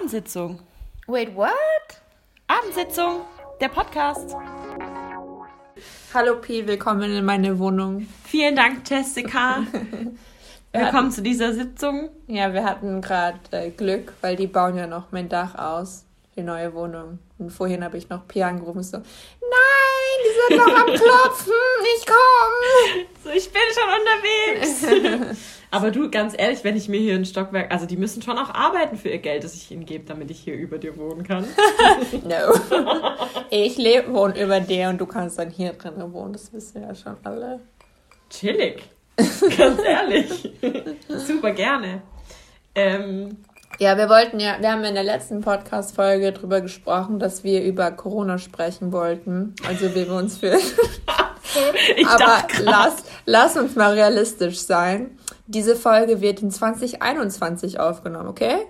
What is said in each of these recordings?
Abendsitzung. Wait, what? Abendsitzung, der Podcast. Hallo Pi, willkommen in meine Wohnung. Vielen Dank, Jessica. willkommen zu dieser Sitzung. Ja, wir hatten gerade äh, Glück, weil die bauen ja noch mein Dach aus, die neue Wohnung. Und vorhin habe ich noch Pi angerufen so, sind noch am Klopfen, ich komme. So, ich bin schon unterwegs. Aber du, ganz ehrlich, wenn ich mir hier ein Stockwerk, also die müssen schon auch arbeiten für ihr Geld, das ich ihnen gebe, damit ich hier über dir wohnen kann. no. Ich lebe, wohne über dir und du kannst dann hier drin wohnen, das wissen ja schon alle. Chillig. Ganz ehrlich. Super gerne. Ähm, ja, wir wollten ja, wir haben in der letzten Podcast-Folge darüber gesprochen, dass wir über Corona sprechen wollten. Also wie wir uns fühlen. Aber lass, lass uns mal realistisch sein. Diese Folge wird in 2021 aufgenommen, okay?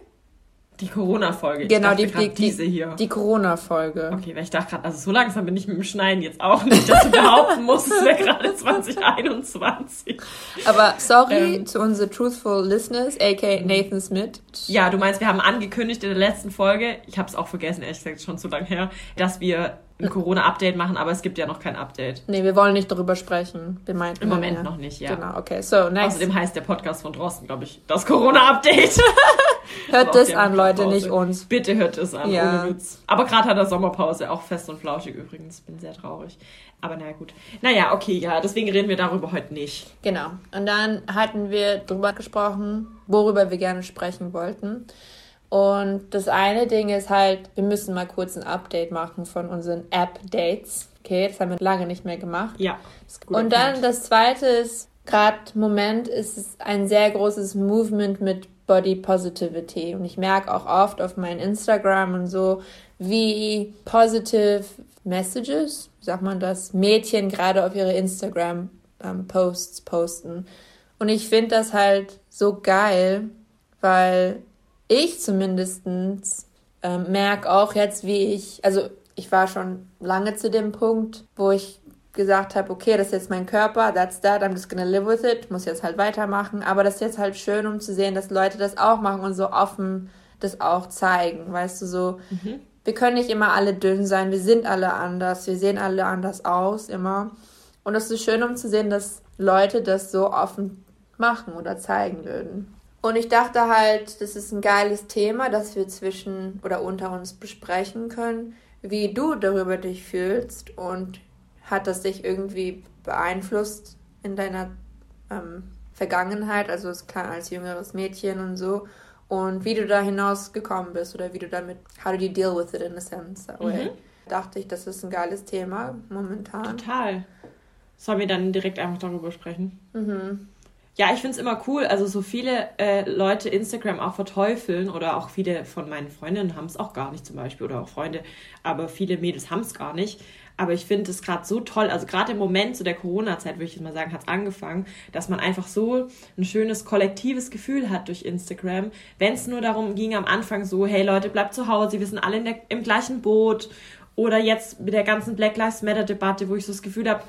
Die Corona-Folge. Genau, die, die, diese hier. Die Corona-Folge. Okay, weil ich dachte gerade, also so langsam bin ich mit dem Schneiden jetzt auch nicht, dass du behaupten musst, es wäre gerade 2021. Aber sorry ähm, zu unseren Truthful Listeners, aka Nathan Smith. Ja, du meinst, wir haben angekündigt in der letzten Folge, ich habe es auch vergessen, ehrlich gesagt, schon zu lange her, dass wir ein Corona-Update machen, aber es gibt ja noch kein Update. Nee, wir wollen nicht darüber sprechen. Wir meinten Im Moment ja. noch nicht, ja. Genau, okay. So, next. Außerdem heißt der Podcast von Drosten, glaube ich, das Corona-Update. hört das an, Leute, nicht uns. Bitte hört es an, ja. ohne Witz. Aber gerade hat er Sommerpause, auch fest und flauschig übrigens. Bin sehr traurig. Aber naja, gut. Naja, okay, ja, deswegen reden wir darüber heute nicht. Genau. Und dann hatten wir darüber gesprochen, worüber wir gerne sprechen wollten. Und das eine Ding ist halt, wir müssen mal kurz ein Update machen von unseren App-Dates. Okay, das haben wir lange nicht mehr gemacht. Ja. Und dann Punkt. das zweite ist, gerade im Moment ist es ein sehr großes Movement mit Body Positivity. Und ich merke auch oft auf meinem Instagram und so, wie positive Messages, sagt man das, Mädchen gerade auf ihre Instagram-Posts ähm, posten. Und ich finde das halt so geil, weil ich zumindest äh, merke auch jetzt, wie ich, also ich war schon lange zu dem Punkt, wo ich gesagt habe, okay, das ist jetzt mein Körper, that's that, I'm just gonna live with it, muss jetzt halt weitermachen. Aber das ist jetzt halt schön, um zu sehen, dass Leute das auch machen und so offen das auch zeigen. Weißt du, so, mhm. wir können nicht immer alle dünn sein, wir sind alle anders, wir sehen alle anders aus, immer. Und es ist schön, um zu sehen, dass Leute das so offen machen oder zeigen würden. Und ich dachte halt, das ist ein geiles Thema, das wir zwischen oder unter uns besprechen können, wie du darüber dich fühlst und hat das dich irgendwie beeinflusst in deiner ähm, Vergangenheit, also klar als jüngeres Mädchen und so, und wie du da hinaus gekommen bist oder wie du damit, how did you deal with it in a sense that way. Mhm. Dachte ich, das ist ein geiles Thema momentan. Total. Sollen wir dann direkt einfach darüber sprechen? Mhm ja, ich finde es immer cool. Also so viele äh, Leute Instagram auch verteufeln oder auch viele von meinen Freundinnen haben es auch gar nicht zum Beispiel oder auch Freunde, aber viele Mädels haben es gar nicht. Aber ich finde es gerade so toll, also gerade im Moment zu so der Corona-Zeit, würde ich jetzt mal sagen, hat es angefangen, dass man einfach so ein schönes kollektives Gefühl hat durch Instagram. Wenn es nur darum ging am Anfang so, hey Leute, bleibt zu Hause, wir sind alle der, im gleichen Boot. Oder jetzt mit der ganzen Black Lives Matter-Debatte, wo ich so das Gefühl habe,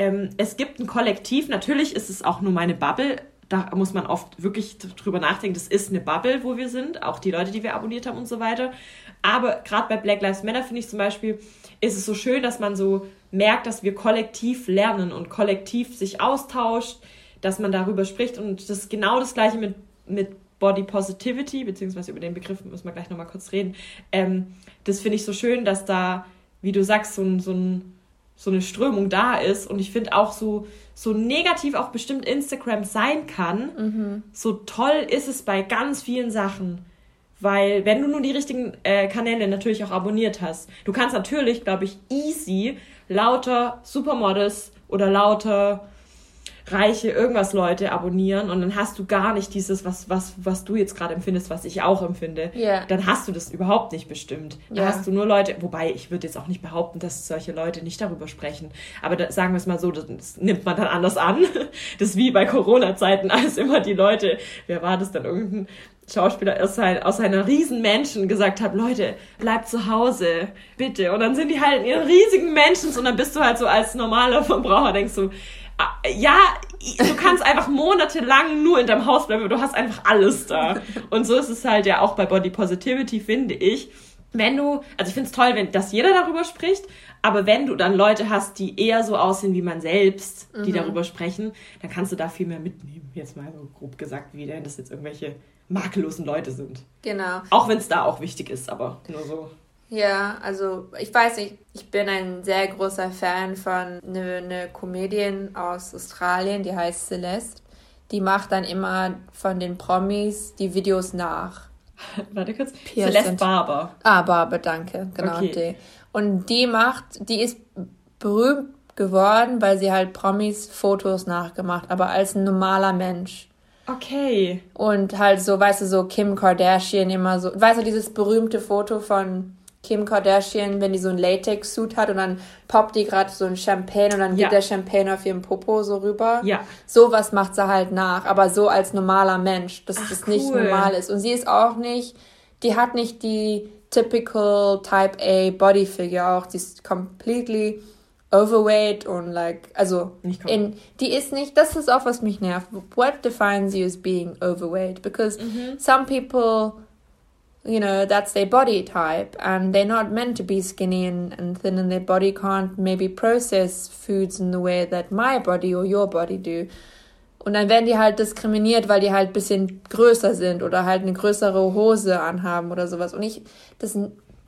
ähm, es gibt ein Kollektiv, natürlich ist es auch nur meine Bubble, da muss man oft wirklich drüber nachdenken, das ist eine Bubble, wo wir sind, auch die Leute, die wir abonniert haben und so weiter. Aber gerade bei Black Lives Matter finde ich zum Beispiel, ist es so schön, dass man so merkt, dass wir kollektiv lernen und kollektiv sich austauscht, dass man darüber spricht und das ist genau das gleiche mit, mit Body Positivity, beziehungsweise über den Begriff müssen wir gleich nochmal kurz reden. Ähm, das finde ich so schön, dass da, wie du sagst, so ein, so ein so eine Strömung da ist und ich finde auch so so negativ auch bestimmt Instagram sein kann, mhm. so toll ist es bei ganz vielen Sachen. Weil, wenn du nur die richtigen äh, Kanäle natürlich auch abonniert hast, du kannst natürlich, glaube ich, easy lauter Supermodels oder lauter reiche irgendwas Leute abonnieren und dann hast du gar nicht dieses, was, was, was du jetzt gerade empfindest, was ich auch empfinde. Yeah. Dann hast du das überhaupt nicht bestimmt. Da yeah. hast du nur Leute, wobei ich würde jetzt auch nicht behaupten, dass solche Leute nicht darüber sprechen. Aber da, sagen wir es mal so, das, das nimmt man dann anders an. Das ist wie bei Corona-Zeiten, als immer die Leute, wer war das dann, irgendein Schauspieler aus, sein, aus einer riesen Menschen gesagt hat, Leute, bleibt zu Hause, bitte. Und dann sind die halt in ihren riesigen Menschen und dann bist du halt so als normaler Verbraucher, denkst du, ja, du kannst einfach monatelang nur in deinem Haus bleiben, du hast einfach alles da. Und so ist es halt ja auch bei Body Positivity, finde ich. Wenn du, also ich finde es toll, wenn dass jeder darüber spricht, aber wenn du dann Leute hast, die eher so aussehen wie man selbst, die mhm. darüber sprechen, dann kannst du da viel mehr mitnehmen. Jetzt mal so grob gesagt, wie denn das jetzt irgendwelche makellosen Leute sind. Genau. Auch wenn es da auch wichtig ist, aber nur so. Ja, also ich weiß nicht, ich bin ein sehr großer Fan von einer eine Comedian aus Australien, die heißt Celeste. Die macht dann immer von den Promis die Videos nach. Warte kurz. Pierce Celeste Barber. Ah, Barber, danke. Genau okay. die. Und die macht, die ist berühmt geworden, weil sie halt Promis Fotos nachgemacht, aber als ein normaler Mensch. Okay. Und halt so, weißt du, so Kim Kardashian immer so, weißt du, dieses berühmte Foto von Kim Kardashian, wenn die so ein Latex-Suit hat und dann poppt die gerade so ein Champagne und dann ja. geht der Champagne auf ihrem Popo so rüber. Ja. Sowas macht sie halt nach, aber so als normaler Mensch, dass Ach, das cool. nicht normal ist. Und sie ist auch nicht, die hat nicht die typical Type A Body Figure auch, die ist completely overweight und like, also in, die ist nicht, das ist auch was mich nervt. What defines you as being overweight? Because mhm. some people you know that's their body type and they're not meant to be skinny and, and thin and their body can't maybe process foods in the way that my body or your body do und dann werden die halt diskriminiert, weil die halt bisschen größer sind oder halt eine größere Hose anhaben oder sowas. Und ich, das,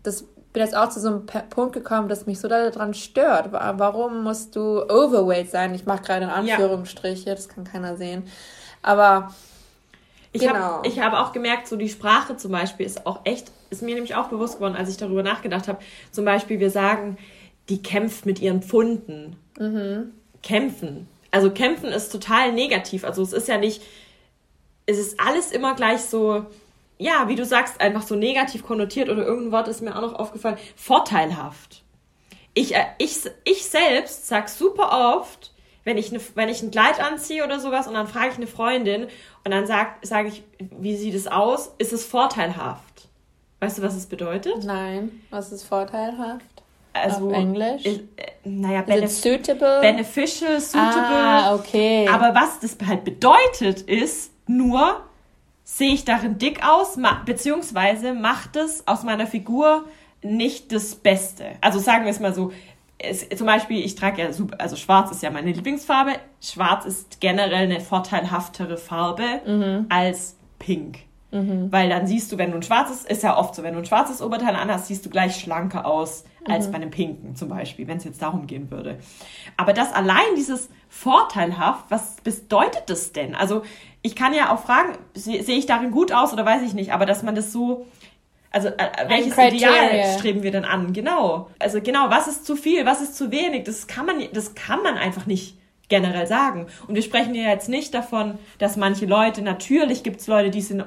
das bin jetzt auch zu so einem Punkt gekommen, dass mich so daran stört. Warum musst du overweight sein? Ich mache gerade in Anführungsstriche, ja. das kann keiner sehen. Aber ich genau. habe ich hab auch gemerkt, so die Sprache zum Beispiel ist auch echt, ist mir nämlich auch bewusst geworden, als ich darüber nachgedacht habe. Zum Beispiel, wir sagen, die kämpft mit ihren Pfunden. Mhm. Kämpfen. Also kämpfen ist total negativ. Also es ist ja nicht, es ist alles immer gleich so, ja, wie du sagst, einfach so negativ konnotiert oder irgendein Wort ist mir auch noch aufgefallen, vorteilhaft. Ich, äh, ich, ich selbst sag super oft, wenn ich, ne, wenn ich ein Kleid anziehe oder sowas und dann frage ich eine Freundin und dann sage sag ich, wie sieht es aus? Ist es vorteilhaft? Weißt du, was es bedeutet? Nein, was ist vorteilhaft? Also, Auf Englisch? Ist, äh, naja, benef suitable? beneficial, suitable. Ah, okay. Aber was das halt bedeutet, ist nur, sehe ich darin dick aus, beziehungsweise macht es aus meiner Figur nicht das Beste. Also sagen wir es mal so, es, zum Beispiel, ich trage ja, super, also schwarz ist ja meine Lieblingsfarbe. Schwarz ist generell eine vorteilhaftere Farbe mhm. als pink. Mhm. Weil dann siehst du, wenn du ein schwarzes, ist ja oft so, wenn du ein schwarzes Oberteil anhast, siehst du gleich schlanker aus als mhm. bei einem pinken zum Beispiel, wenn es jetzt darum gehen würde. Aber das allein, dieses vorteilhaft, was bedeutet das denn? Also ich kann ja auch fragen, sehe seh ich darin gut aus oder weiß ich nicht, aber dass man das so also äh, welches Ideal streben wir denn an? Genau. Also genau, was ist zu viel, was ist zu wenig? Das kann man, das kann man einfach nicht generell sagen. Und wir sprechen ja jetzt nicht davon, dass manche Leute, natürlich gibt es Leute, die sind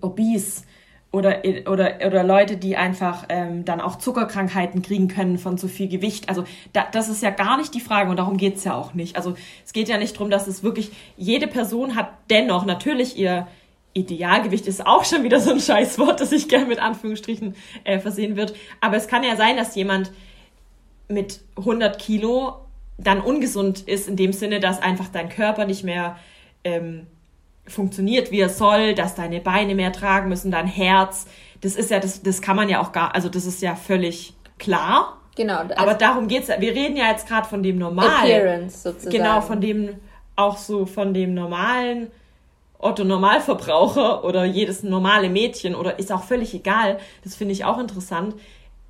obese oder, oder, oder Leute, die einfach ähm, dann auch Zuckerkrankheiten kriegen können von zu viel Gewicht. Also da, das ist ja gar nicht die Frage und darum geht's ja auch nicht. Also es geht ja nicht darum, dass es wirklich, jede Person hat dennoch natürlich ihr Idealgewicht ist auch schon wieder so ein Scheißwort, das ich gerne mit Anführungsstrichen äh, versehen wird. Aber es kann ja sein, dass jemand mit 100 Kilo dann ungesund ist, in dem Sinne, dass einfach dein Körper nicht mehr ähm, funktioniert, wie er soll, dass deine Beine mehr tragen müssen, dein Herz. Das ist ja, das, das kann man ja auch gar, also das ist ja völlig klar. Genau. Also Aber darum geht's. Wir reden ja jetzt gerade von dem normalen. Appearance sozusagen. Genau, von dem, auch so von dem normalen Otto Normalverbraucher oder jedes normale Mädchen oder ist auch völlig egal. Das finde ich auch interessant.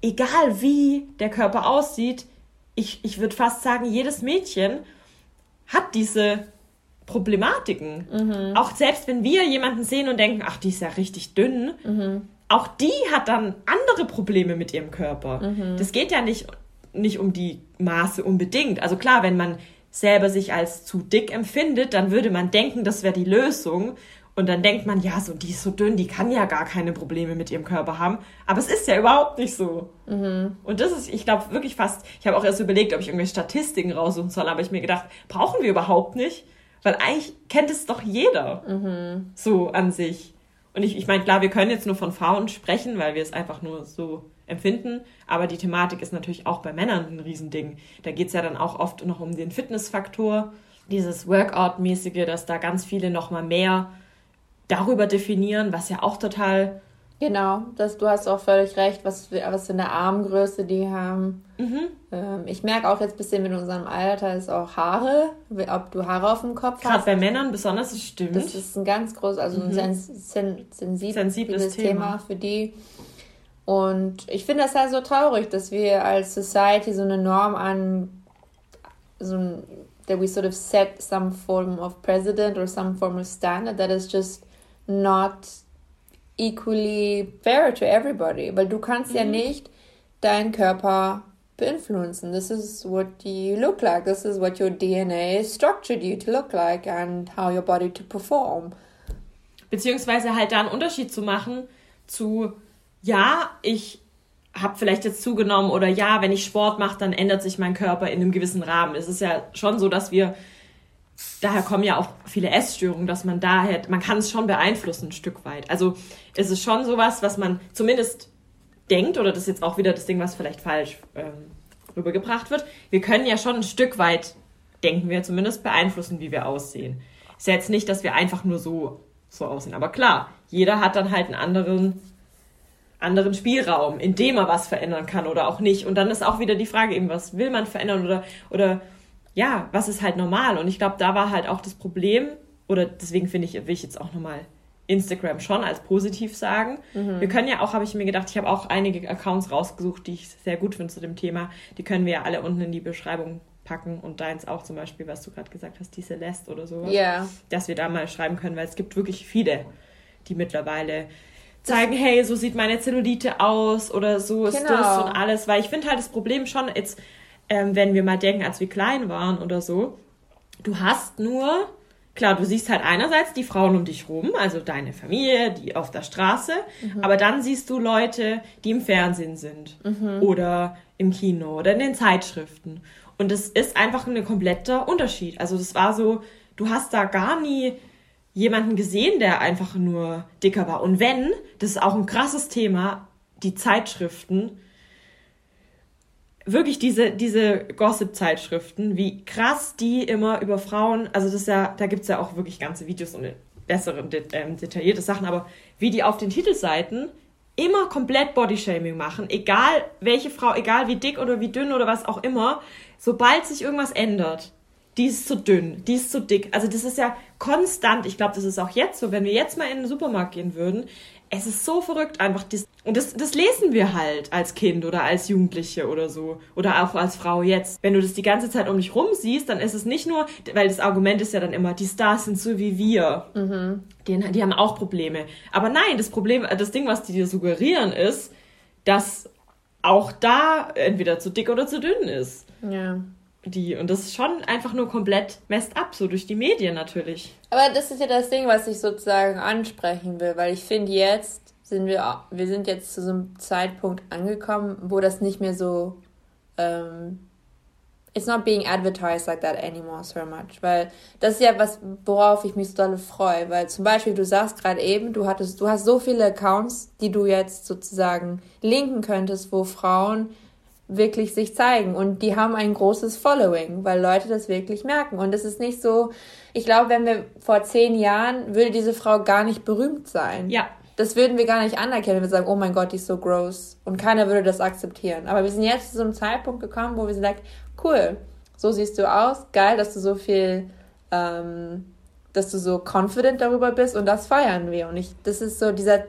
Egal wie der Körper aussieht, ich, ich würde fast sagen, jedes Mädchen hat diese Problematiken. Mhm. Auch selbst wenn wir jemanden sehen und denken, ach, die ist ja richtig dünn, mhm. auch die hat dann andere Probleme mit ihrem Körper. Mhm. Das geht ja nicht, nicht um die Maße unbedingt. Also klar, wenn man selber sich als zu dick empfindet, dann würde man denken, das wäre die Lösung. Und dann denkt man, ja, so die ist so dünn, die kann ja gar keine Probleme mit ihrem Körper haben. Aber es ist ja überhaupt nicht so. Mhm. Und das ist, ich glaube, wirklich fast, ich habe auch erst überlegt, ob ich irgendwelche Statistiken raussuchen soll, aber ich mir gedacht, brauchen wir überhaupt nicht. Weil eigentlich kennt es doch jeder. Mhm. So an sich. Und ich, ich meine, klar, wir können jetzt nur von Frauen sprechen, weil wir es einfach nur so empfinden. Aber die Thematik ist natürlich auch bei Männern ein Riesending. Da geht es ja dann auch oft noch um den Fitnessfaktor, dieses Workout-mäßige, dass da ganz viele nochmal mehr darüber definieren, was ja auch total Genau, das, du hast auch völlig recht, was, was für eine Armgröße die haben. Mhm. Ähm, ich merke auch jetzt ein bisschen mit unserem Alter ist auch Haare, ob du Haare auf dem Kopf Gerade hast. Gerade bei Männern besonders, das stimmt. Das ist ein ganz großes, also mhm. ein sen sensibles, sensibles Thema. Thema für die. Und ich finde das halt so traurig, dass wir als Society so eine Norm an, so ein, that we sort of set some form of precedent or some form of standard that is just not equally fair to everybody, weil du kannst mhm. ja nicht deinen Körper beeinflussen. This is what you look like. This is what your DNA structured you to look like and how your body to perform. Beziehungsweise halt da einen Unterschied zu machen zu, ja, ich habe vielleicht jetzt zugenommen oder ja, wenn ich Sport mache, dann ändert sich mein Körper in einem gewissen Rahmen. Es ist ja schon so, dass wir daher kommen ja auch viele Essstörungen, dass man daher, man kann es schon beeinflussen ein Stück weit. Also es ist schon sowas, was man zumindest denkt, oder das ist jetzt auch wieder das Ding, was vielleicht falsch ähm, rübergebracht wird. Wir können ja schon ein Stück weit, denken wir zumindest, beeinflussen, wie wir aussehen. Ist ja jetzt nicht, dass wir einfach nur so, so aussehen. Aber klar, jeder hat dann halt einen anderen, anderen Spielraum, in dem er was verändern kann oder auch nicht. Und dann ist auch wieder die Frage eben, was will man verändern oder, oder ja, was ist halt normal? Und ich glaube, da war halt auch das Problem, oder deswegen finde ich, will ich jetzt auch nochmal Instagram schon als positiv sagen. Mhm. Wir können ja auch, habe ich mir gedacht, ich habe auch einige Accounts rausgesucht, die ich sehr gut finde zu dem Thema. Die können wir ja alle unten in die Beschreibung packen und deins auch zum Beispiel, was du gerade gesagt hast, die Celeste oder sowas. Ja. Yeah. Dass wir da mal schreiben können, weil es gibt wirklich viele, die mittlerweile zeigen, hey, so sieht meine Zellulite aus oder so ist genau. das und alles. Weil ich finde halt das Problem schon, jetzt ähm, wenn wir mal denken, als wir klein waren oder so, du hast nur, klar, du siehst halt einerseits die Frauen um dich rum, also deine Familie, die auf der Straße, mhm. aber dann siehst du Leute, die im Fernsehen sind mhm. oder im Kino oder in den Zeitschriften. Und das ist einfach ein kompletter Unterschied. Also das war so, du hast da gar nie jemanden gesehen, der einfach nur dicker war. Und wenn, das ist auch ein krasses Thema, die Zeitschriften, wirklich diese, diese Gossip-Zeitschriften, wie krass die immer über Frauen, also das ja, da gibt es ja auch wirklich ganze Videos und bessere, ähm, detaillierte Sachen, aber wie die auf den Titelseiten immer komplett Bodyshaming machen, egal welche Frau, egal wie dick oder wie dünn oder was auch immer, sobald sich irgendwas ändert, die ist zu dünn, die ist zu dick. Also das ist ja konstant. Ich glaube, das ist auch jetzt so. Wenn wir jetzt mal in den Supermarkt gehen würden, es ist so verrückt einfach. Und das, das lesen wir halt als Kind oder als Jugendliche oder so. Oder auch als Frau jetzt. Wenn du das die ganze Zeit um dich rum siehst, dann ist es nicht nur, weil das Argument ist ja dann immer, die Stars sind so wie wir. Mhm. Die, die haben auch Probleme. Aber nein, das Problem, das Ding, was die dir suggerieren, ist, dass auch da entweder zu dick oder zu dünn ist. Ja die. Und das ist schon einfach nur komplett messed up, so durch die Medien natürlich. Aber das ist ja das Ding, was ich sozusagen ansprechen will, weil ich finde, jetzt sind wir, wir sind jetzt zu so einem Zeitpunkt angekommen, wo das nicht mehr so, ähm, it's not being advertised like that anymore so much, weil das ist ja was, worauf ich mich so doll freue, weil zum Beispiel, du sagst gerade eben, du hattest, du hast so viele Accounts, die du jetzt sozusagen linken könntest, wo Frauen wirklich sich zeigen und die haben ein großes Following, weil Leute das wirklich merken und es ist nicht so, ich glaube, wenn wir vor zehn Jahren, würde diese Frau gar nicht berühmt sein. Ja. Das würden wir gar nicht anerkennen, wenn wir sagen, oh mein Gott, die ist so gross und keiner würde das akzeptieren. Aber wir sind jetzt zu so einem Zeitpunkt gekommen, wo wir sagen, cool, so siehst du aus, geil, dass du so viel, ähm, dass du so confident darüber bist und das feiern wir und ich, das ist so dieser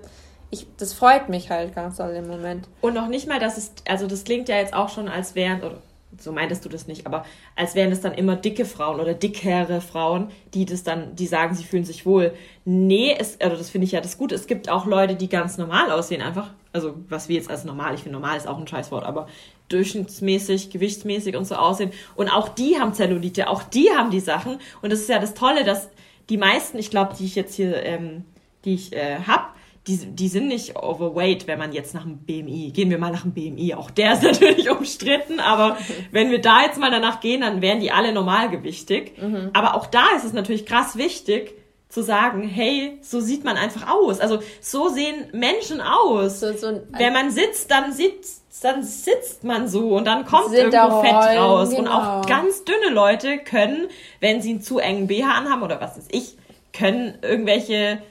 ich, das freut mich halt ganz doll im Moment. Und noch nicht mal, dass es, also das klingt ja jetzt auch schon, als wären, oder so meintest du das nicht, aber als wären es dann immer dicke Frauen oder dickere Frauen, die das dann, die sagen, sie fühlen sich wohl. Nee, es, also das finde ich ja das Gute. Es gibt auch Leute, die ganz normal aussehen, einfach, also was wir jetzt als normal, ich finde normal ist auch ein Scheißwort, aber durchschnittsmäßig, gewichtsmäßig und so aussehen. Und auch die haben Zellulite, auch die haben die Sachen. Und das ist ja das Tolle, dass die meisten, ich glaube, die ich jetzt hier, ähm, die ich äh, hab, die, die sind nicht overweight, wenn man jetzt nach dem BMI, gehen wir mal nach dem BMI, auch der ist natürlich umstritten, aber wenn wir da jetzt mal danach gehen, dann wären die alle normalgewichtig. Mhm. Aber auch da ist es natürlich krass wichtig, zu sagen, hey, so sieht man einfach aus. Also so sehen Menschen aus. So, so Wenn man sitzt, dann sitzt, dann sitzt man so und dann kommt irgendwo Fett raus. Genau. Und auch genau. ganz dünne Leute können, wenn sie einen zu engen BH anhaben oder was ist ich, können irgendwelche,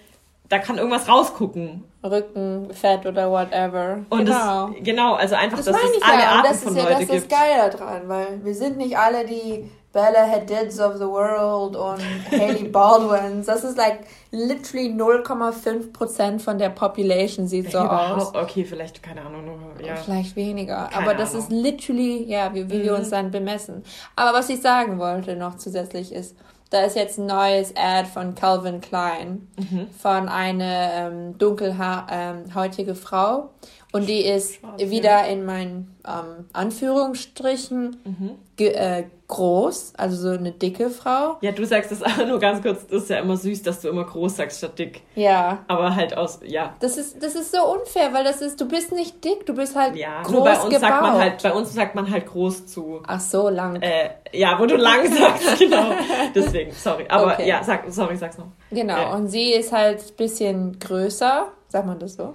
da kann irgendwas rausgucken. Rücken, Fett oder whatever. Und genau. Das, genau, also einfach, das dass es alle ja. Arten das von ist ja, Leute das ist geil daran, weil wir sind nicht alle die Bella Hadids of the world und Haley Baldwins. Das ist like literally 0,5% von der Population sieht so aus. Okay, vielleicht, keine Ahnung. Ja. Vielleicht weniger. Keine aber das Ahnung. ist literally, ja, wie, wie mhm. wir uns dann bemessen. Aber was ich sagen wollte noch zusätzlich ist, da ist jetzt ein neues Ad von Calvin Klein mhm. von einer ähm, dunkelhäutige ähm, Frau. Und die ist Schwarz, wieder ja. in meinen ähm, Anführungsstrichen mhm. äh, groß, also so eine dicke Frau. Ja, du sagst das auch nur ganz kurz, das ist ja immer süß, dass du immer groß sagst statt dick. Ja. Aber halt aus, ja. Das ist, das ist so unfair, weil das ist, du bist nicht dick, du bist halt ja, groß nur bei uns gebaut. sagt man halt, bei uns sagt man halt groß zu. Ach so, lang. Äh, ja, wo du lang sagst, genau. Deswegen, sorry. Aber okay. ja, sag, sorry, sag's noch. Genau, ja. und sie ist halt ein bisschen größer, sagt man das so?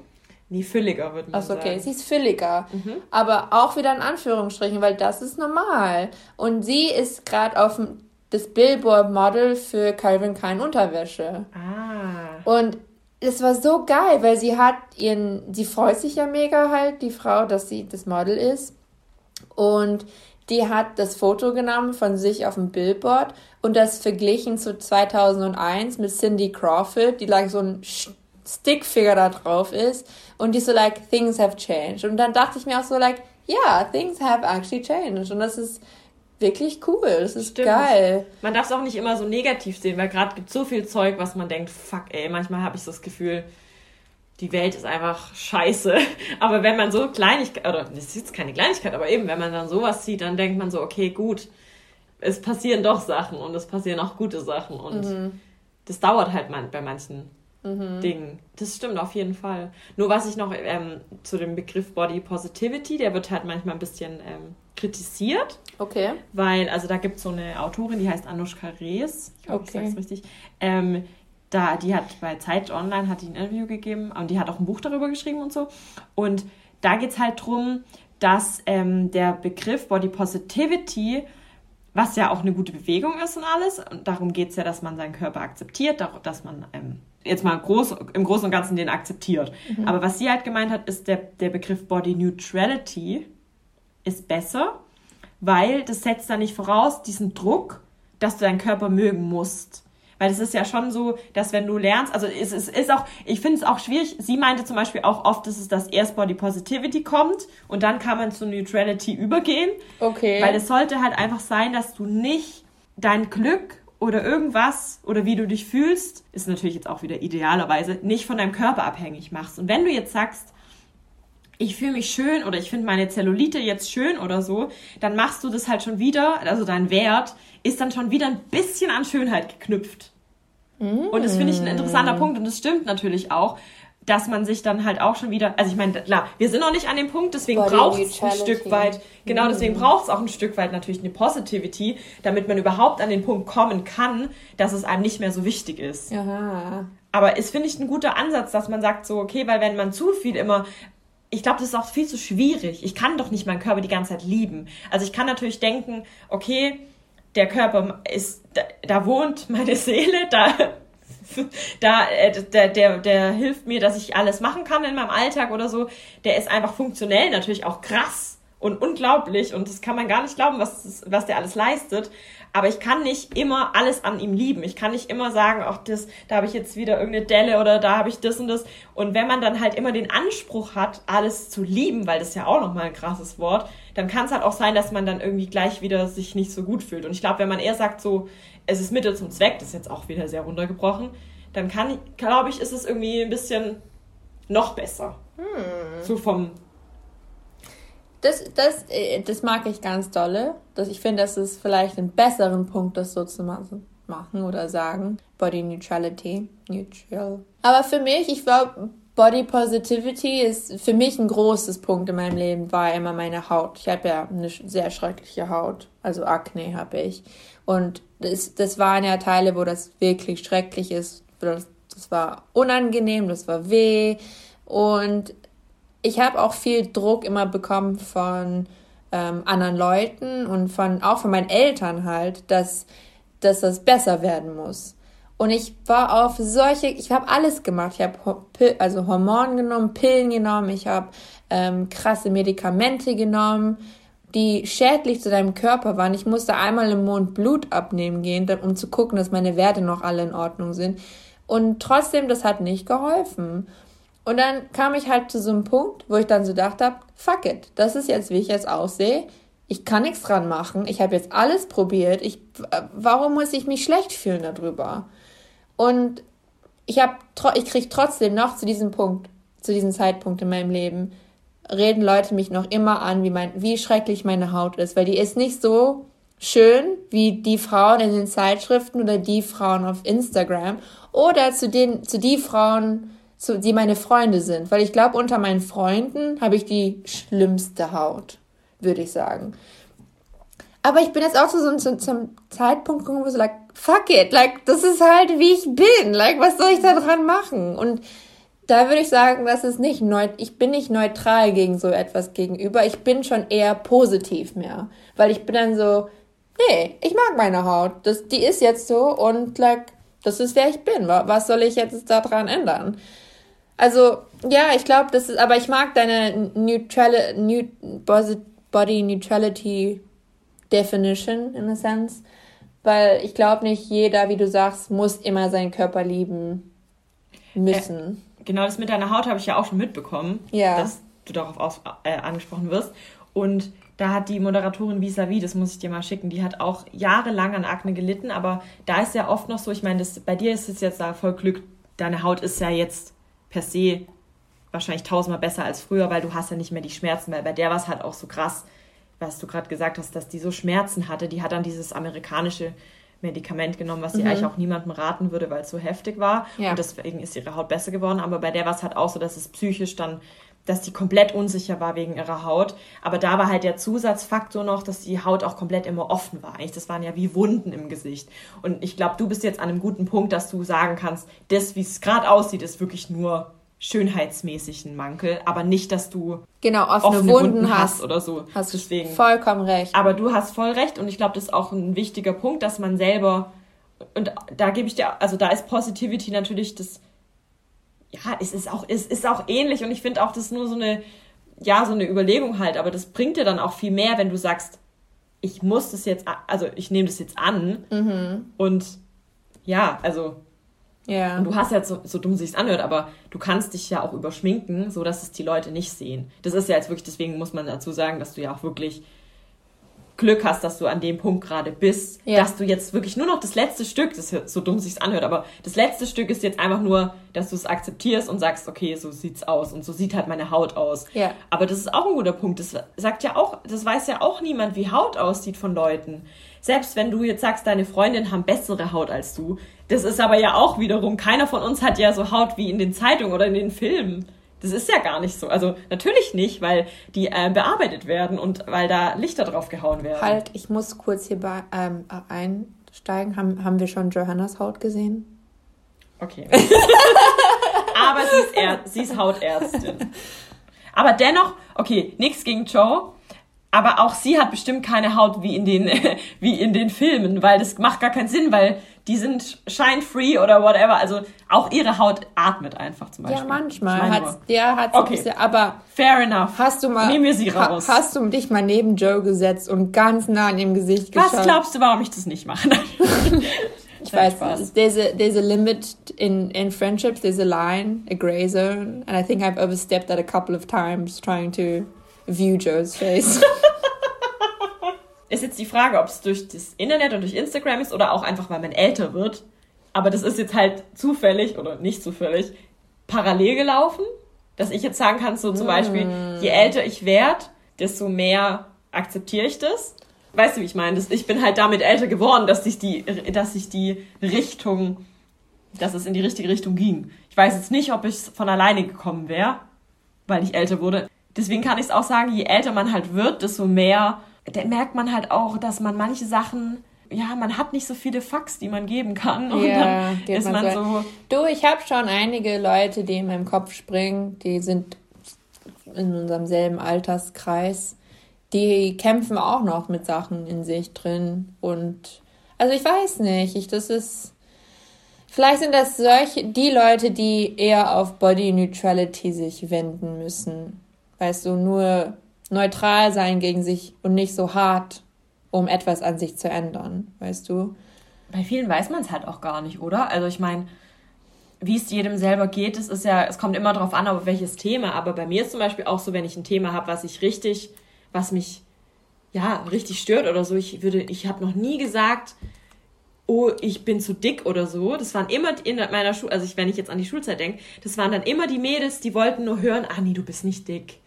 Nee, fülliger würde man Achso, okay, sie ist fülliger. Mhm. Aber auch wieder in Anführungsstrichen, weil das ist normal. Und sie ist gerade auf das Billboard-Model für Calvin Klein Unterwäsche. Ah. Und es war so geil, weil sie hat ihren, sie freut sich ja mega halt, die Frau, dass sie das Model ist. Und die hat das Foto genommen von sich auf dem Billboard und das verglichen zu 2001 mit Cindy Crawford, die lag so ein Stickfigure da drauf ist und die so like, things have changed. Und dann dachte ich mir auch so like, yeah, things have actually changed. Und das ist wirklich cool. Das ist Stimmt. geil. Man darf es auch nicht immer so negativ sehen, weil gerade gibt so viel Zeug, was man denkt, fuck ey, manchmal habe ich so das Gefühl, die Welt ist einfach scheiße. Aber wenn man so Kleinigkeit, oder das ist jetzt keine Kleinigkeit, aber eben, wenn man dann sowas sieht, dann denkt man so, okay, gut, es passieren doch Sachen und es passieren auch gute Sachen und mhm. das dauert halt man, bei manchen mhm. Ding. Das stimmt auf jeden Fall. Nur was ich noch ähm, zu dem Begriff Body Positivity, der wird halt manchmal ein bisschen ähm, kritisiert. Okay. Weil, also da gibt es so eine Autorin, die heißt Anushka Rees. Ich hoffe, okay. ich sag's richtig. Ähm, da, die hat bei Zeit Online hat die ein Interview gegeben und die hat auch ein Buch darüber geschrieben und so. Und da geht es halt darum, dass ähm, der Begriff Body Positivity was ja auch eine gute Bewegung ist und alles. Und darum geht es ja, dass man seinen Körper akzeptiert, dass man ähm, jetzt mal groß, im Großen und Ganzen den akzeptiert. Mhm. Aber was sie halt gemeint hat, ist der, der Begriff Body Neutrality ist besser, weil das setzt da nicht voraus diesen Druck, dass du deinen Körper mögen musst. Weil es ist ja schon so, dass wenn du lernst, also es, es ist auch, ich finde es auch schwierig, sie meinte zum Beispiel auch oft, dass es das erst Body Positivity kommt und dann kann man zu Neutrality übergehen. Okay. Weil es sollte halt einfach sein, dass du nicht dein Glück oder irgendwas oder wie du dich fühlst, ist natürlich jetzt auch wieder idealerweise, nicht von deinem Körper abhängig machst. Und wenn du jetzt sagst, ich fühle mich schön oder ich finde meine Zellulite jetzt schön oder so, dann machst du das halt schon wieder, also dein Wert ist dann schon wieder ein bisschen an Schönheit geknüpft. Mm. Und das finde ich ein interessanter Punkt und das stimmt natürlich auch, dass man sich dann halt auch schon wieder, also ich meine, klar, wir sind noch nicht an dem Punkt, deswegen braucht es ein Stück weit, genau, deswegen mm. braucht es auch ein Stück weit natürlich eine Positivity, damit man überhaupt an den Punkt kommen kann, dass es einem nicht mehr so wichtig ist. Aha. Aber es finde ich ein guter Ansatz, dass man sagt so, okay, weil wenn man zu viel immer ich glaube, das ist auch viel zu schwierig. Ich kann doch nicht meinen Körper die ganze Zeit lieben. Also ich kann natürlich denken, okay, der Körper ist, da, da wohnt meine Seele, da, da, äh, der, der, der hilft mir, dass ich alles machen kann in meinem Alltag oder so. Der ist einfach funktionell natürlich auch krass und unglaublich und das kann man gar nicht glauben, was, was der alles leistet. Aber ich kann nicht immer alles an ihm lieben. Ich kann nicht immer sagen, ach, das, da habe ich jetzt wieder irgendeine Delle oder da habe ich das und das. Und wenn man dann halt immer den Anspruch hat, alles zu lieben, weil das ist ja auch nochmal ein krasses Wort, dann kann es halt auch sein, dass man dann irgendwie gleich wieder sich nicht so gut fühlt. Und ich glaube, wenn man eher sagt so, es ist Mittel zum Zweck, das ist jetzt auch wieder sehr runtergebrochen, dann kann, glaube ich, ist es irgendwie ein bisschen noch besser. Hm. So vom das, das, äh, das mag ich ganz dolle. Das, ich finde, das ist vielleicht ein besseren Punkt, das so zu machen oder sagen. Body Neutrality. Neutral. Aber für mich, ich glaube, Body Positivity ist für mich ein großes Punkt in meinem Leben, war immer meine Haut. Ich habe ja eine sehr schreckliche Haut. Also Akne habe ich. Und das, das waren ja Teile, wo das wirklich schrecklich ist, das, das war unangenehm, das war weh. Und ich habe auch viel Druck immer bekommen von ähm, anderen Leuten und von auch von meinen Eltern halt, dass, dass das besser werden muss. Und ich war auf solche, ich habe alles gemacht. Ich habe also Hormone genommen, Pillen genommen, ich habe ähm, krasse Medikamente genommen, die schädlich zu deinem Körper waren. Ich musste einmal im Mond Blut abnehmen gehen, um zu gucken, dass meine Werte noch alle in Ordnung sind. Und trotzdem, das hat nicht geholfen. Und dann kam ich halt zu so einem Punkt, wo ich dann so dachte, fuck it, das ist jetzt, wie ich jetzt aussehe. Ich kann nichts dran machen. Ich habe jetzt alles probiert. Ich, warum muss ich mich schlecht fühlen darüber? Und ich habe, ich kriege trotzdem noch zu diesem Punkt, zu diesem Zeitpunkt in meinem Leben, reden Leute mich noch immer an, wie mein, wie schrecklich meine Haut ist, weil die ist nicht so schön wie die Frauen in den Zeitschriften oder die Frauen auf Instagram oder zu den, zu die Frauen, zu, die meine Freunde sind, weil ich glaube, unter meinen Freunden habe ich die schlimmste Haut, würde ich sagen. Aber ich bin jetzt auch so, so zum Zeitpunkt gekommen, wo so, like, fuck it, like, das ist halt, wie ich bin, like, was soll ich da dran machen? Und da würde ich sagen, das ist nicht neu, ich bin nicht neutral gegen so etwas gegenüber, ich bin schon eher positiv mehr, weil ich bin dann so, nee, ich mag meine Haut, das, die ist jetzt so und, like, das ist wer ich bin, was soll ich jetzt daran ändern? Also, ja, ich glaube, das ist, aber ich mag deine Neutral, Body Neutrality definition in a sense, weil ich glaube nicht jeder, wie du sagst, muss immer seinen Körper lieben müssen. Genau, das mit deiner Haut habe ich ja auch schon mitbekommen, ja. dass du darauf aus, äh, angesprochen wirst. Und da hat die Moderatorin vis-à-vis, das muss ich dir mal schicken, die hat auch jahrelang an Akne gelitten, aber da ist ja oft noch so, ich meine, bei dir ist es jetzt da voll Glück, deine Haut ist ja jetzt per se wahrscheinlich tausendmal besser als früher, weil du hast ja nicht mehr die Schmerzen, weil bei der war es halt auch so krass, was du gerade gesagt hast, dass die so Schmerzen hatte. Die hat dann dieses amerikanische Medikament genommen, was sie mhm. eigentlich auch niemandem raten würde, weil es so heftig war. Ja. Und deswegen ist ihre Haut besser geworden. Aber bei der war es halt auch so, dass es psychisch dann, dass die komplett unsicher war wegen ihrer Haut. Aber da war halt der Zusatzfaktor noch, dass die Haut auch komplett immer offen war. Eigentlich, das waren ja wie Wunden im Gesicht. Und ich glaube, du bist jetzt an einem guten Punkt, dass du sagen kannst, das, wie es gerade aussieht, ist wirklich nur schönheitsmäßigen Mankel, aber nicht, dass du genau offene, offene Wunden, Wunden hast, oder so. Hast Deswegen. vollkommen recht. Aber du hast voll recht und ich glaube, das ist auch ein wichtiger Punkt, dass man selber und da gebe ich dir, also da ist Positivity natürlich das, ja, es ist auch, es ist auch ähnlich und ich finde auch, das ist nur so eine, ja, so eine Überlegung halt, aber das bringt dir dann auch viel mehr, wenn du sagst, ich muss das jetzt, also ich nehme das jetzt an mhm. und ja, also ja. Und du hast ja so, so dumm sich's anhört, aber du kannst dich ja auch überschminken, so dass es die Leute nicht sehen. Das ist ja jetzt wirklich, deswegen muss man dazu sagen, dass du ja auch wirklich Glück hast, dass du an dem Punkt gerade bist, ja. dass du jetzt wirklich nur noch das letzte Stück, das so dumm sich's anhört, aber das letzte Stück ist jetzt einfach nur, dass du es akzeptierst und sagst, okay, so sieht's aus und so sieht halt meine Haut aus. Ja. Aber das ist auch ein guter Punkt. Das sagt ja auch, das weiß ja auch niemand, wie Haut aussieht von Leuten selbst wenn du jetzt sagst, deine Freundinnen haben bessere Haut als du, das ist aber ja auch wiederum, keiner von uns hat ja so Haut wie in den Zeitungen oder in den Filmen. Das ist ja gar nicht so. Also natürlich nicht, weil die äh, bearbeitet werden und weil da Lichter drauf gehauen werden. Halt, ich muss kurz hier bei, ähm, einsteigen. Haben, haben wir schon Johannas Haut gesehen? Okay. aber sie ist, er sie ist Hautärztin. Aber dennoch, okay, nichts gegen Joe aber auch sie hat bestimmt keine Haut wie in den wie in den Filmen, weil das macht gar keinen Sinn, weil die sind shine free oder whatever. Also auch ihre Haut atmet einfach zum Beispiel. Ja, manchmal hat ja hat okay. Bisschen, aber fair enough. Hast du mal nehmen wir sie raus. Ha, hast du dich mal neben Joe gesetzt und ganz nah an ihrem Gesicht geschaut? Was glaubst du, warum ich das nicht mache? ich weiß, Spaß. there's a there's a limit in in friendships. There's a line, a gray zone, and I think I've overstepped that a couple of times trying to view Joe's face. ist jetzt die Frage, ob es durch das Internet und durch Instagram ist oder auch einfach, weil man älter wird. Aber das ist jetzt halt zufällig oder nicht zufällig parallel gelaufen, dass ich jetzt sagen kann, so zum mm. Beispiel, je älter ich werde, desto mehr akzeptiere ich das. Weißt du, wie ich meine? Ich bin halt damit älter geworden, dass sich die, dass sich die Richtung, dass es in die richtige Richtung ging. Ich weiß jetzt nicht, ob ich von alleine gekommen wäre, weil ich älter wurde. Deswegen kann ich es auch sagen, je älter man halt wird, desto mehr merkt man halt auch, dass man manche Sachen ja, man hat nicht so viele Fax, die man geben kann. Und ja, dann ist man so. so du, ich habe schon einige Leute, die in meinem Kopf springen, die sind in unserem selben Alterskreis. Die kämpfen auch noch mit Sachen in sich drin. Und also ich weiß nicht, ich, das ist. Vielleicht sind das solche, die Leute, die eher auf Body Neutrality sich wenden müssen. Weißt du, nur neutral sein gegen sich und nicht so hart um etwas an sich zu ändern, weißt du? Bei vielen weiß man es halt auch gar nicht, oder? Also ich meine, wie es jedem selber geht, es ist ja, es kommt immer darauf an, auf welches Thema. Aber bei mir ist zum Beispiel auch so, wenn ich ein Thema habe, was ich richtig, was mich ja richtig stört oder so. Ich würde, ich habe noch nie gesagt, oh, ich bin zu dick oder so. Das waren immer in meiner Schule, also ich, wenn ich jetzt an die Schulzeit denke, das waren dann immer die Mädels, die wollten nur hören, ah nee, du bist nicht dick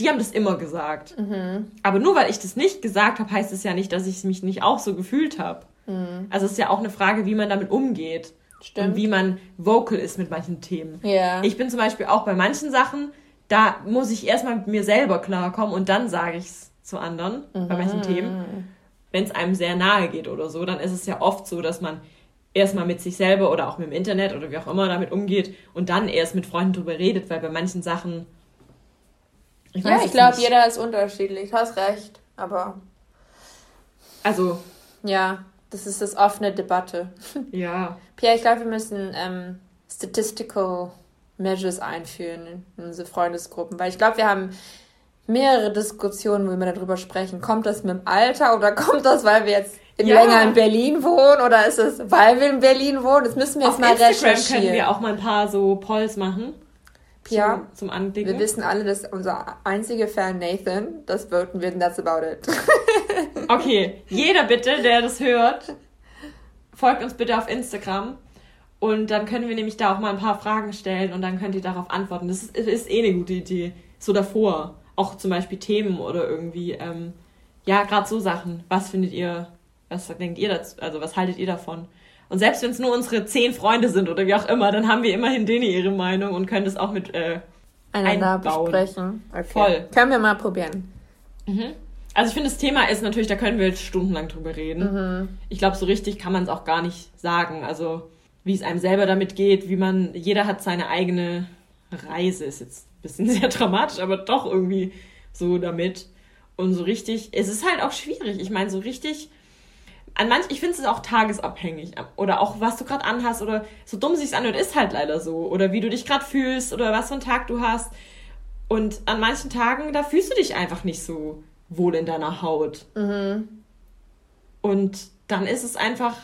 die haben das immer gesagt. Mhm. Aber nur weil ich das nicht gesagt habe, heißt es ja nicht, dass ich mich nicht auch so gefühlt habe. Mhm. Also es ist ja auch eine Frage, wie man damit umgeht. Stimmt. Und wie man vocal ist mit manchen Themen. Ja. Ich bin zum Beispiel auch bei manchen Sachen, da muss ich erstmal mit mir selber klarkommen und dann sage ich es zu anderen mhm. bei manchen Themen. Wenn es einem sehr nahe geht oder so, dann ist es ja oft so, dass man erstmal mit sich selber oder auch mit dem Internet oder wie auch immer damit umgeht und dann erst mit Freunden drüber redet, weil bei manchen Sachen ich ja, ich glaube, jeder ist unterschiedlich. Du hast recht, aber. Also. Ja, das ist das offene Debatte. Ja. Pierre, ich glaube, wir müssen ähm, Statistical Measures einführen in unsere Freundesgruppen, weil ich glaube, wir haben mehrere Diskussionen, wo wir darüber sprechen. Kommt das mit dem Alter oder kommt das, weil wir jetzt in ja. länger in Berlin wohnen oder ist es, weil wir in Berlin wohnen? Das müssen wir jetzt Auf mal Instagram recherchieren. können wir auch mal ein paar so Polls machen. Ja, zum, zum Anblicken. Wir wissen alle, dass unser einziger Fan Nathan das voten wird und that's about it. okay, jeder bitte, der das hört, folgt uns bitte auf Instagram und dann können wir nämlich da auch mal ein paar Fragen stellen und dann könnt ihr darauf antworten. Das ist, ist eh eine gute Idee. So davor. Auch zum Beispiel Themen oder irgendwie, ähm, ja, gerade so Sachen. Was findet ihr, was denkt ihr dazu, also was haltet ihr davon? Und selbst wenn es nur unsere zehn Freunde sind oder wie auch immer, dann haben wir immerhin denen ihre Meinung und können das auch mit äh, einander einbauen. besprechen. Okay. Voll. Können wir mal probieren. Mhm. Also ich finde, das Thema ist natürlich, da können wir jetzt stundenlang drüber reden. Mhm. Ich glaube, so richtig kann man es auch gar nicht sagen. Also wie es einem selber damit geht, wie man, jeder hat seine eigene Reise, ist jetzt ein bisschen sehr dramatisch, aber doch irgendwie so damit. Und so richtig, es ist halt auch schwierig. Ich meine, so richtig an manch, ich finde es auch tagesabhängig. Oder auch, was du gerade anhast oder so dumm sich's anhört, ist halt leider so. Oder wie du dich gerade fühlst oder was für einen Tag du hast. Und an manchen Tagen, da fühlst du dich einfach nicht so wohl in deiner Haut. Mhm. Und dann ist es einfach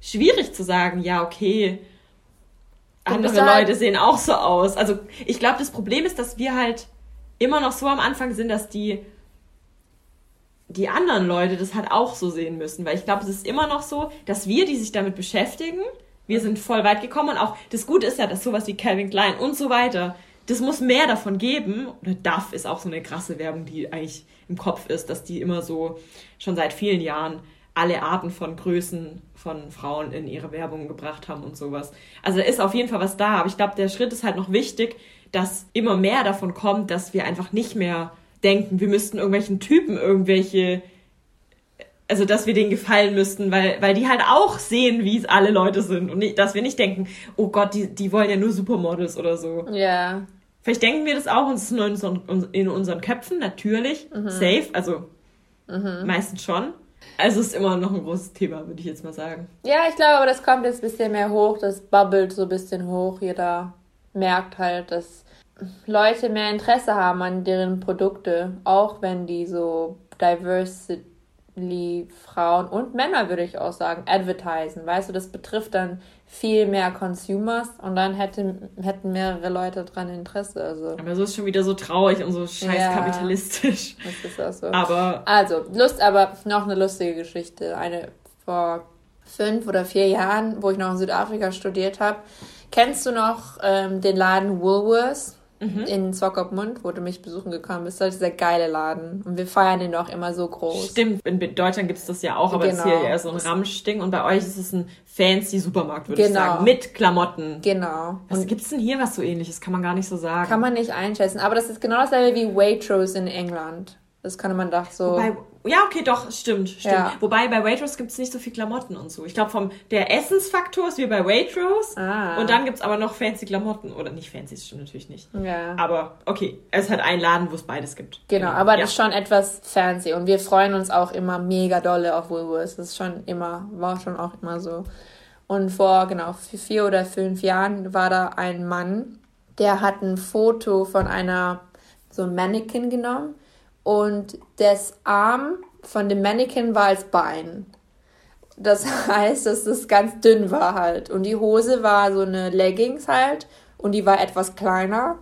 schwierig zu sagen, ja, okay, andere halt Leute sehen auch so aus. Also ich glaube, das Problem ist, dass wir halt immer noch so am Anfang sind, dass die die anderen Leute das halt auch so sehen müssen. Weil ich glaube, es ist immer noch so, dass wir, die sich damit beschäftigen, wir sind voll weit gekommen und auch das Gute ist ja, dass sowas wie Calvin Klein und so weiter, das muss mehr davon geben. Oder DAF ist auch so eine krasse Werbung, die eigentlich im Kopf ist, dass die immer so schon seit vielen Jahren alle Arten von Größen von Frauen in ihre Werbung gebracht haben und sowas. Also da ist auf jeden Fall was da. Aber ich glaube, der Schritt ist halt noch wichtig, dass immer mehr davon kommt, dass wir einfach nicht mehr denken, wir müssten irgendwelchen Typen irgendwelche, also dass wir denen gefallen müssten, weil, weil die halt auch sehen, wie es alle Leute sind und nicht, dass wir nicht denken, oh Gott, die, die wollen ja nur Supermodels oder so. Ja. Vielleicht denken wir das auch und es ist nur in unseren, in unseren Köpfen, natürlich, mhm. safe, also mhm. meistens schon. Also es ist immer noch ein großes Thema, würde ich jetzt mal sagen. Ja, ich glaube, aber das kommt jetzt ein bisschen mehr hoch, das bubbelt so ein bisschen hoch. Jeder merkt halt, dass Leute mehr Interesse haben an deren Produkte, auch wenn die so diversity Frauen und Männer, würde ich auch sagen, advertisen. Weißt du, das betrifft dann viel mehr Consumers und dann hätten, hätten mehrere Leute dran Interesse. Also. Aber so ist schon wieder so traurig und so scheiß ja, kapitalistisch. Das ist auch so. Aber also, Lust, aber noch eine lustige Geschichte. Eine vor fünf oder vier Jahren, wo ich noch in Südafrika studiert habe. Kennst du noch ähm, den Laden Woolworths? Mhm. in Swakopmund, wo du mich besuchen gekommen bist. Das ist dieser geile Laden. Und wir feiern den auch immer so groß. Stimmt, in Deutschland gibt es das ja auch, aber genau. das ist hier eher so ein Ramschding. Und bei euch ist es ein fancy Supermarkt, würde genau. ich sagen. Mit Klamotten. Genau. Was gibt es denn hier was so ähnliches? Kann man gar nicht so sagen. Kann man nicht einschätzen. Aber das ist genau dasselbe wie Waitrose in England. Das kann man doch so. Wobei Ja, okay, doch, stimmt, stimmt. Ja. Wobei bei Waitrose gibt es nicht so viel Klamotten und so. Ich glaube, vom der Essensfaktor ist wie bei Waitrose. Ah. Und dann gibt es aber noch fancy Klamotten. Oder nicht fancy, das stimmt natürlich nicht. Ja. Aber okay, es hat einen Laden, wo es beides gibt. Genau, aber ja. das ist schon etwas fancy. Und wir freuen uns auch immer mega dolle auf Woolworths. Das ist schon immer, war schon auch immer so. Und vor, genau, vier oder fünf Jahren war da ein Mann, der hat ein Foto von einer, so Mannequin genommen und das Arm von dem Mannequin war als Bein. Das heißt, dass das ganz dünn war halt. Und die Hose war so eine Leggings halt und die war etwas kleiner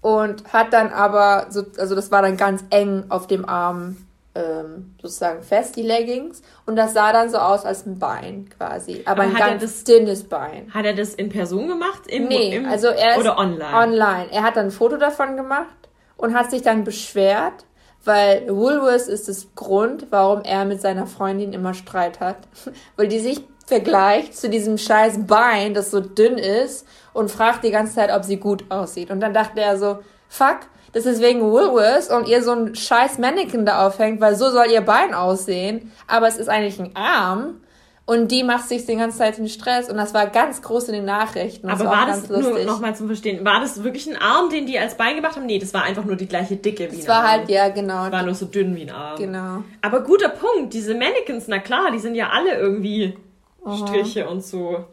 und hat dann aber, so, also das war dann ganz eng auf dem Arm ähm, sozusagen fest, die Leggings. Und das sah dann so aus als ein Bein quasi. Aber, aber ein ganz das, dünnes Bein. Hat er das in Person gemacht? Im, nee, im, also er ist oder online? Online. Er hat dann ein Foto davon gemacht und hat sich dann beschwert, weil Woolworths ist das Grund, warum er mit seiner Freundin immer Streit hat. weil die sich vergleicht zu diesem scheiß Bein, das so dünn ist und fragt die ganze Zeit, ob sie gut aussieht. Und dann dachte er so, fuck, das ist wegen Woolworths und ihr so ein scheiß Mannequin da aufhängt, weil so soll ihr Bein aussehen, aber es ist eigentlich ein Arm. Und die macht sich die ganze Zeit den Stress und das war ganz groß in den Nachrichten. Das aber war, war das nur nochmal zum Verstehen, war das wirklich ein Arm, den die als Bein gemacht haben? Nee, das war einfach nur die gleiche Dicke wie ein war Arm. halt, ja, genau. War nur so dünn wie ein Arm. Genau. Aber guter Punkt, diese Mannequins, na klar, die sind ja alle irgendwie Aha. Striche und so.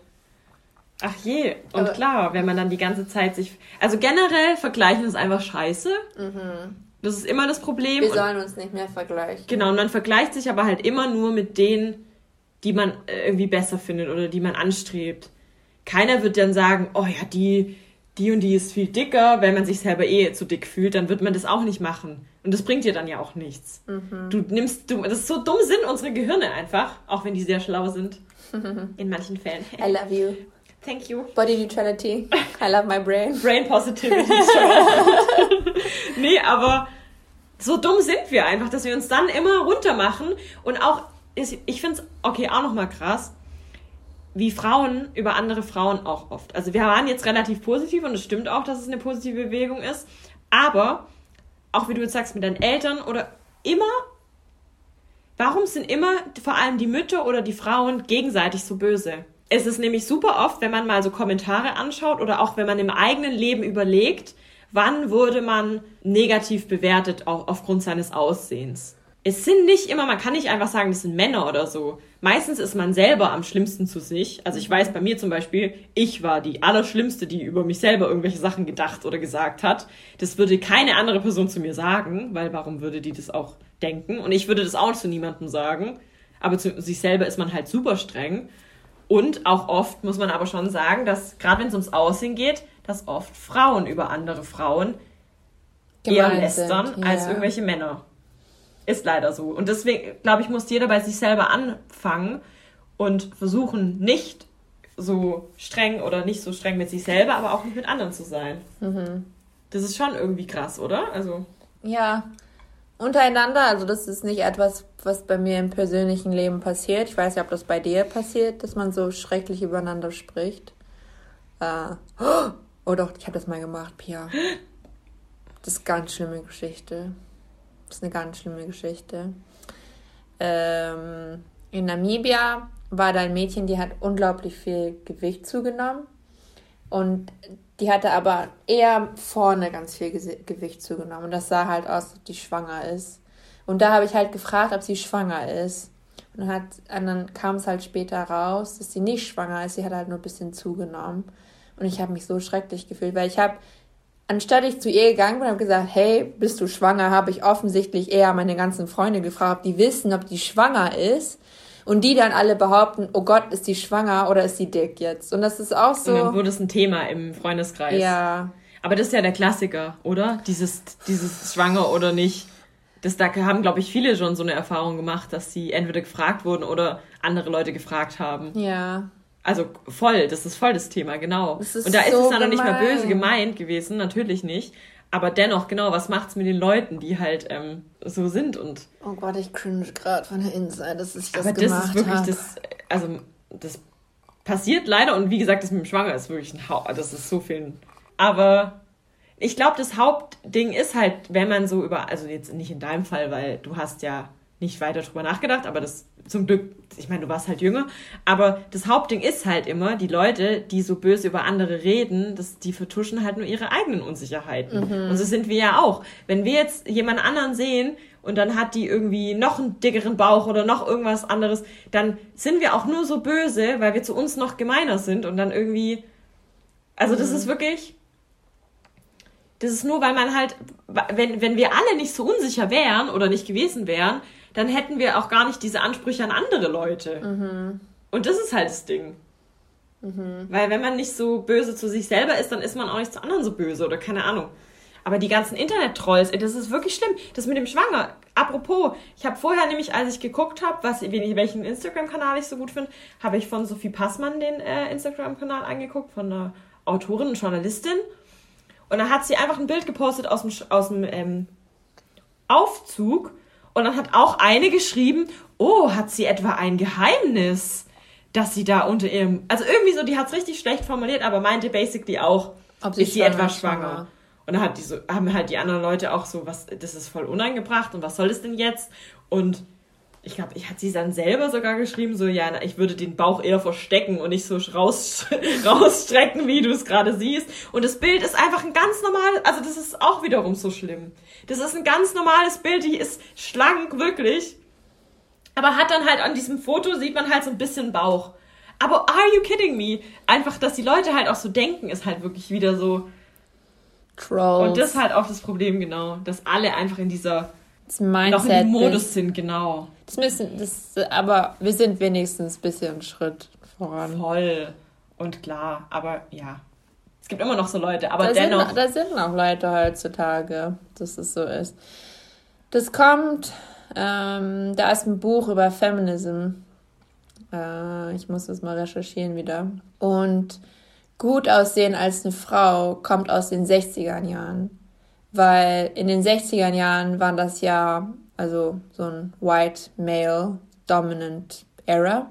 Ach je, und aber klar, wenn man dann die ganze Zeit sich. Also generell vergleichen ist einfach scheiße. Mhm. Das ist immer das Problem. Wir sollen uns nicht mehr vergleichen. Genau, und man vergleicht sich aber halt immer nur mit denen, die man äh, irgendwie besser findet oder die man anstrebt. Keiner wird dann sagen, oh ja, die, die und die ist viel dicker. Wenn man sich selber eh zu dick fühlt, dann wird man das auch nicht machen. Und das bringt dir dann ja auch nichts. Mhm. Du nimmst, du, das ist so dumm sind unsere Gehirne einfach, auch wenn die sehr schlau sind. In manchen Fällen. I love you. Thank you. Body neutrality. I love my brain. Brain positivity. nee, aber so dumm sind wir einfach, dass wir uns dann immer runter machen und auch, ich finde es, okay, auch nochmal krass, wie Frauen über andere Frauen auch oft. Also wir waren jetzt relativ positiv und es stimmt auch, dass es eine positive Bewegung ist, aber auch wie du jetzt sagst, mit deinen Eltern oder immer, warum sind immer vor allem die Mütter oder die Frauen gegenseitig so böse? es ist nämlich super oft, wenn man mal so Kommentare anschaut oder auch wenn man im eigenen Leben überlegt, wann wurde man negativ bewertet auch aufgrund seines Aussehens. Es sind nicht immer, man kann nicht einfach sagen, das sind Männer oder so. Meistens ist man selber am schlimmsten zu sich. Also ich weiß bei mir zum Beispiel, ich war die Allerschlimmste, die über mich selber irgendwelche Sachen gedacht oder gesagt hat. Das würde keine andere Person zu mir sagen, weil warum würde die das auch denken? Und ich würde das auch zu niemandem sagen. Aber zu sich selber ist man halt super streng. Und auch oft muss man aber schon sagen, dass gerade wenn es ums Aussehen geht, dass oft Frauen über andere Frauen Gemein eher lästern sind, ja. als irgendwelche Männer. Ist leider so. Und deswegen, glaube ich, muss jeder bei sich selber anfangen und versuchen, nicht so streng oder nicht so streng mit sich selber, aber auch nicht mit anderen zu sein. Mhm. Das ist schon irgendwie krass, oder? Also. Ja, untereinander. Also das ist nicht etwas, was bei mir im persönlichen Leben passiert. Ich weiß nicht, ob das bei dir passiert, dass man so schrecklich übereinander spricht. Äh, oh doch, ich habe das mal gemacht, Pia. Das ist eine ganz schlimme Geschichte. Das ist eine ganz schlimme Geschichte. Ähm, in Namibia war da ein Mädchen, die hat unglaublich viel Gewicht zugenommen. Und die hatte aber eher vorne ganz viel Gewicht zugenommen. Und das sah halt aus, als ob die schwanger ist. Und da habe ich halt gefragt, ob sie schwanger ist. Und hat, und dann kam es halt später raus, dass sie nicht schwanger ist. Sie hat halt nur ein bisschen zugenommen. Und ich habe mich so schrecklich gefühlt, weil ich habe, anstatt ich zu ihr gegangen bin und habe gesagt, hey, bist du schwanger, habe ich offensichtlich eher meine ganzen Freunde gefragt, ob die wissen, ob die schwanger ist und die dann alle behaupten, oh Gott, ist die schwanger oder ist sie dick jetzt? Und das ist auch so. Und dann wurde es ein Thema im Freundeskreis. Ja. Aber das ist ja der Klassiker, oder? Dieses, dieses schwanger oder nicht. Das, da haben, glaube ich, viele schon so eine Erfahrung gemacht, dass sie entweder gefragt wurden oder andere Leute gefragt haben. Ja. Also voll, das ist voll das Thema, genau. Das Und da so ist es dann noch nicht mal böse gemeint gewesen, natürlich nicht. Aber dennoch, genau, was macht's mit den Leuten, die halt ähm, so sind und. Oh Gott, ich cringe gerade von der Inside, dass ich das aber das ist wirklich hab. das, also das passiert leider und wie gesagt, das mit dem Schwanger ist wirklich ein Haupt, das ist so viel. Aber ich glaube, das Hauptding ist halt, wenn man so über, also jetzt nicht in deinem Fall, weil du hast ja nicht weiter drüber nachgedacht, aber das zum Glück, ich meine, du warst halt jünger, aber das Hauptding ist halt immer, die Leute, die so böse über andere reden, das, die vertuschen halt nur ihre eigenen Unsicherheiten. Mhm. Und so sind wir ja auch. Wenn wir jetzt jemand anderen sehen und dann hat die irgendwie noch einen dickeren Bauch oder noch irgendwas anderes, dann sind wir auch nur so böse, weil wir zu uns noch gemeiner sind und dann irgendwie, also das mhm. ist wirklich, das ist nur, weil man halt, wenn, wenn wir alle nicht so unsicher wären oder nicht gewesen wären, dann hätten wir auch gar nicht diese Ansprüche an andere Leute. Mhm. Und das ist halt das Ding. Mhm. Weil wenn man nicht so böse zu sich selber ist, dann ist man auch nicht zu anderen so böse oder keine Ahnung. Aber die ganzen Internet-Trolls, das ist wirklich schlimm. Das mit dem Schwanger. Apropos, ich habe vorher nämlich, als ich geguckt habe, welchen Instagram-Kanal ich so gut finde, habe ich von Sophie Passmann den äh, Instagram-Kanal angeguckt, von einer Autorin und Journalistin. Und da hat sie einfach ein Bild gepostet aus dem, aus dem ähm, Aufzug und dann hat auch eine geschrieben, oh, hat sie etwa ein Geheimnis, dass sie da unter ihrem, also irgendwie so, die hat es richtig schlecht formuliert, aber meinte basically auch, Ob sie ist sie etwa schwanger? schwanger? Und dann hat die so, haben halt die anderen Leute auch so, was, das ist voll unangebracht und was soll das denn jetzt? Und ich glaube, ich hat sie dann selber sogar geschrieben, so, ja, ich würde den Bauch eher verstecken und nicht so raus, rausstrecken, wie du es gerade siehst. Und das Bild ist einfach ein ganz normales, also das ist auch wiederum so schlimm. Das ist ein ganz normales Bild, die ist schlank, wirklich. Aber hat dann halt an diesem Foto, sieht man halt so ein bisschen Bauch. Aber are you kidding me? Einfach, dass die Leute halt auch so denken, ist halt wirklich wieder so. Trolls. Und das ist halt auch das Problem, genau. Dass alle einfach in dieser das Mindset noch in dem Modus sind, genau. Das müssen, das, aber wir sind wenigstens ein bisschen einen Schritt voran. Voll und klar, aber ja. Es gibt immer noch so Leute, aber da dennoch. Sind, da sind noch Leute heutzutage, dass es so ist. Das kommt, ähm, da ist ein Buch über Feminism. Äh, ich muss das mal recherchieren wieder. Und gut aussehen als eine Frau kommt aus den 60er Jahren weil in den 60er Jahren war das ja also so ein White Male Dominant Era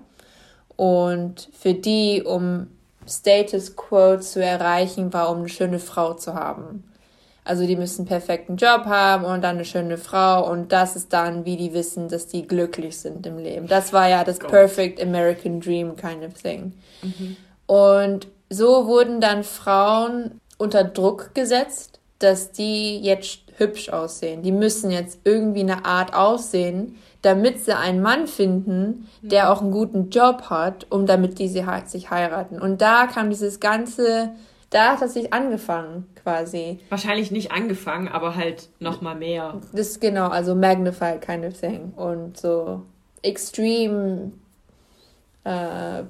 und für die, um Status Quo zu erreichen, war, um eine schöne Frau zu haben. Also die müssen einen perfekten Job haben und dann eine schöne Frau und das ist dann, wie die wissen, dass die glücklich sind im Leben. Das war ja das Perfect American Dream kind of thing. Mhm. Und so wurden dann Frauen unter Druck gesetzt, dass die jetzt hübsch aussehen. Die müssen jetzt irgendwie eine Art aussehen, damit sie einen Mann finden, der mhm. auch einen guten Job hat, um damit die sie sich heiraten. Und da kam dieses ganze, da hat das sich angefangen quasi. Wahrscheinlich nicht angefangen, aber halt noch mal mehr. Das genau, also magnified kind of thing und so extreme uh,